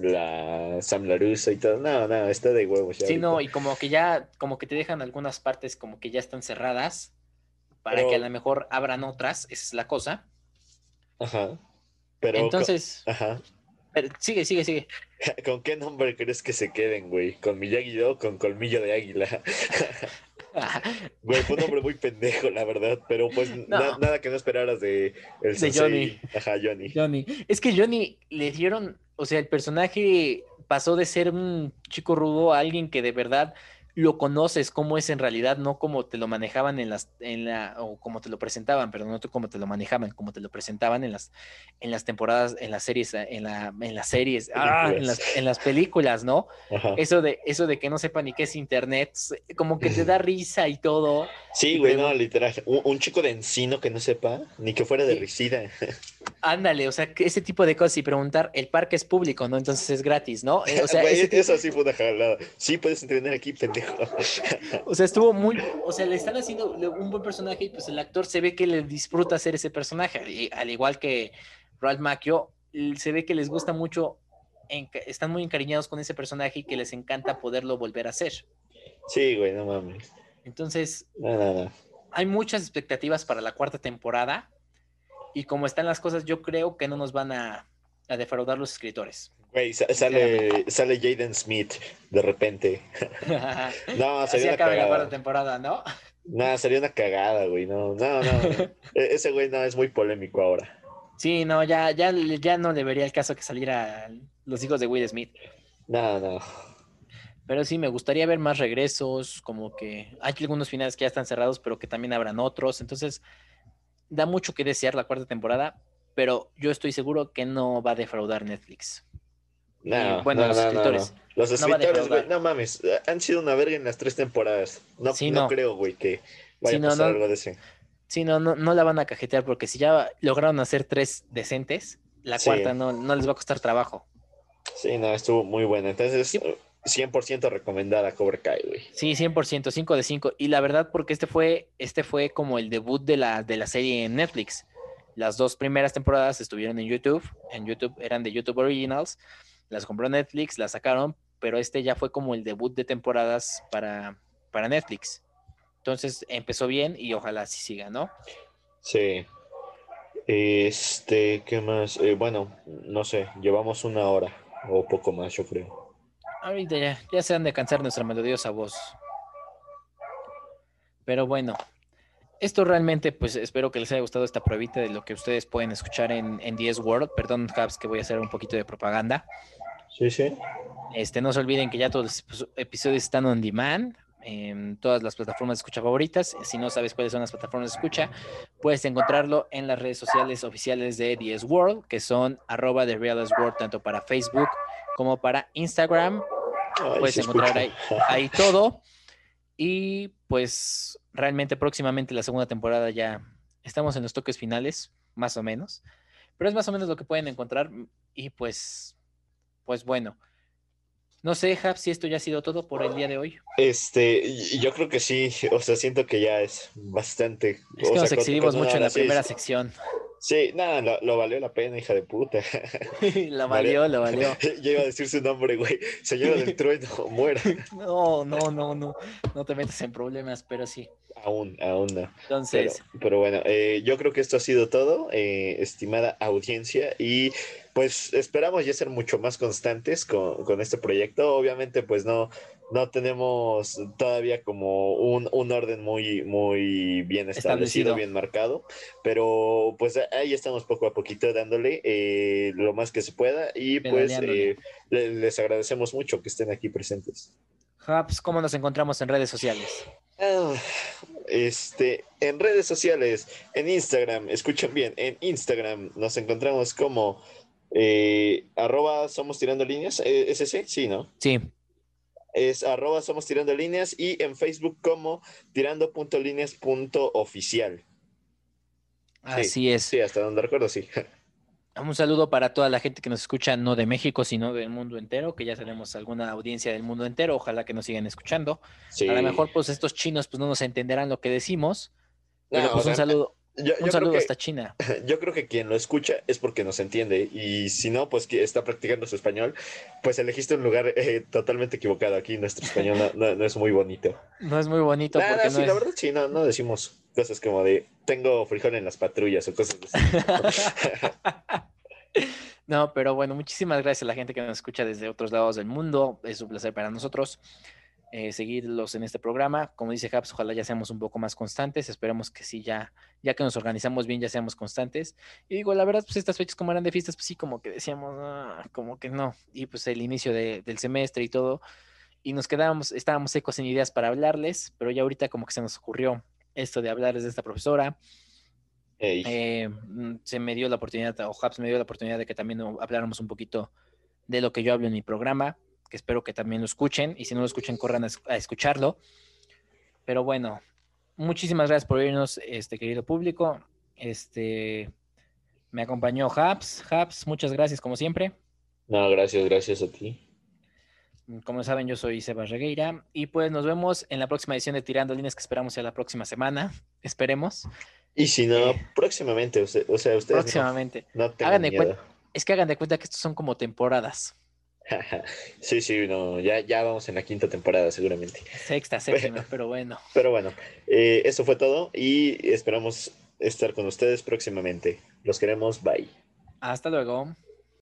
la Sam Laruso y todo. No, no, está de huevos ya. Sí, no, y como que ya, como que te dejan algunas partes como que ya están cerradas, para Pero- que a lo mejor abran otras, esa es la cosa. Ajá. Pero, Entonces, con- ajá. pero sigue, sigue, sigue. (laughs) ¿Con qué nombre crees que se queden, güey? ¿Con Miyagi-Do o con Colmillo de Águila? (laughs) (laughs) Güey, fue un nombre muy pendejo, la verdad. Pero pues No. na- nada que no esperaras de el De. Johnny. Ajá, Johnny. Johnny. Es que Johnny le dieron, o sea, el personaje pasó de ser un chico rudo a alguien que de verdad lo conoces cómo es en realidad, no como te lo manejaban en las, en la, o como te lo presentaban, pero no como te lo manejaban, como te lo presentaban en las, en las temporadas, en las series, en la, en las series, ah, en las, en las películas, ¿no? Ajá. Eso de, eso de que no sepa ni qué es internet, como que te da (laughs) risa y todo. Sí, güey, no, literal. Un, un chico de encino que no sepa, ni que fuera de Sí. Risida. Ándale, o sea, ese tipo de cosas y preguntar, el parque es público, ¿no? Entonces es gratis, ¿no? Eh, O sea, ese eso sí fue una jalada. Sí, puedes entrenar aquí, pendejo. (laughs) O sea, estuvo muy, o sea, le están haciendo un buen personaje y pues el actor se ve que le disfruta hacer ese personaje, y al igual que Ralph Macchio, se ve que les gusta mucho, están muy encariñados con ese personaje y que les encanta poderlo volver a hacer. Sí, güey, no mames. Entonces, No, no, no. hay muchas expectativas para la cuarta temporada y como están las cosas, yo creo que no nos van a, a defraudar los escritores. Güey, sa- sale, sale Jaden Smith de repente. (laughs) No, sería una acaba la cagada. temporada, ¿no? No, sería una cagada, güey. No, no, no. (laughs) E- Ese güey no es muy polémico ahora. Sí, no, ya, ya, ya no le vería el caso que saliera los hijos de Will Smith. No, no. Pero sí, me gustaría ver más regresos, como que hay algunos finales que ya están cerrados, pero que también habrán otros. Entonces, da mucho que desear la cuarta temporada, pero yo estoy seguro que no va a defraudar Netflix. No, bueno, los escritores. los escritores, güey, no, mames, han sido una verga en las tres temporadas. No, no, creo, güey, que vaya a pasar algo de ese. Sí, no, no, no la van a cajetear porque si ya lograron hacer tres decentes, la cuarta no, no les va a costar trabajo. Sí, no, estuvo muy buena. Entonces, 100% recomendada Cobra Kai, güey. Sí, 100%, 5 de 5. Y la verdad, porque este fue, este fue como el debut de la, de la serie en Netflix. Las dos primeras temporadas estuvieron en YouTube. En YouTube eran de YouTube Originals. Las compró Netflix, las sacaron, pero este ya fue como el debut de temporadas para, para Netflix. Entonces empezó bien y ojalá así siga, ¿no? Sí. Este, ¿qué más? Eh, bueno, no sé, llevamos una hora o poco más, yo creo. Ahorita ya, ya se han de cansar nuestra melodiosa voz. Pero bueno, esto realmente, pues espero que les haya gustado esta pruebita de lo que ustedes pueden escuchar en, en 10 World. Perdón, Habs, que voy a hacer un poquito de propaganda. Sí, sí. Este, no se olviden que ya todos los episodios están on demand en todas las plataformas de escucha favoritas. Si no sabes cuáles son las plataformas de escucha, puedes encontrarlo en las redes sociales oficiales de 10 World, que son arroba The Realest World, tanto para Facebook como para Instagram. Puedes encontrar ahí, (laughs) todo. Y pues realmente próximamente la segunda temporada ya estamos en los toques finales, más o menos. Pero es más o menos lo que pueden encontrar. Y pues, pues bueno. No sé, Jab, si esto ya ha sido todo por el día de hoy. Este, yo creo que sí, (laughs) o sea, siento que ya es bastante. Es que nos exhibimos mucho en la primera sección. Sí, nada, lo, valió la pena, hija de puta. (laughs) (laughs) lo valió, lo valió. Yo iba a decir su nombre, güey. Señora del trueno, muera. No, no, no, no. No te metas en problemas, pero sí. Aún, aún no. Entonces. Pero, bueno, eh, yo creo que esto ha sido todo, eh, estimada audiencia. Y pues esperamos ya ser mucho más constantes con, con este proyecto. Obviamente, pues no, no tenemos todavía como un, orden muy, muy bien establecido, bien marcado, pero pues ahí estamos poco a poquito dándole eh, lo más que se pueda y pues eh, les agradecemos mucho que estén aquí presentes. Hubs, ¿cómo nos encontramos en redes sociales? Ah, este, en redes sociales, en Instagram, escuchen bien, en Instagram nos encontramos como eh, arroba somos tirando líneas, ¿es ese? Sí, ¿no? Sí es arroba somos tirando líneas y en Facebook como tirando.líneas.oficial. Así es. Sí, hasta donde recuerdo, sí. (laughs) Un saludo para toda la gente que nos escucha, no de México, sino del mundo entero, que ya tenemos alguna audiencia del mundo entero. Ojalá que nos sigan escuchando. A lo mejor, pues, estos chinos pues no nos entenderán lo que decimos. Pero pues un saludo. Un saludo hasta China. (laughs) Yo creo que quien lo escucha es porque nos entiende y si no, pues que está practicando su español, pues elegiste un lugar eh, totalmente equivocado. Aquí nuestro español no, es muy bonito. No es muy bonito. porque sí, la verdad sí, no, no decimos cosas como de tengo frijol en las patrullas o cosas así. (laughs) no, pero bueno, muchísimas gracias a la gente que nos escucha desde otros lados del mundo. Es un placer para nosotros. Eh, seguirlos en este programa. Como dice Haps, ojalá ya seamos un poco más constantes. Esperemos que sí, ya, ya que nos organizamos bien, ya seamos constantes. Y digo, la verdad, pues estas fechas como eran de fiestas, pues sí, como que decíamos, ah, como que no. Y pues el inicio del semestre y todo. Y nos quedábamos, estábamos secos en ideas para hablarles, pero ya ahorita como que se nos ocurrió esto de hablarles de esta profesora. Eh, mm, se me dio la oportunidad, o Haps me dio la oportunidad de que también habláramos un poquito de lo que yo hablo en mi programa que espero que también lo escuchen y si no lo escuchen, corran a, escucharlo. Pero bueno, muchísimas gracias por oírnos, este querido público. Este me acompañó Haps. Haps, muchas gracias como siempre. No, gracias, gracias a ti. Como saben, yo soy Seba Regueira y pues nos vemos en la próxima edición de Tirando Líneas que esperamos sea la próxima semana. Esperemos. Y si no, eh, próximamente, o sea, ustedes. Próximamente. No, es que hagan de cuenta que estos son como temporadas. (laughs) sí, sí, no, ya, ya vamos en la quinta temporada seguramente. Sexta, séptima, (laughs) pero bueno. Pero bueno, eh, eso fue todo y esperamos estar con ustedes próximamente. Los queremos, bye. Hasta luego.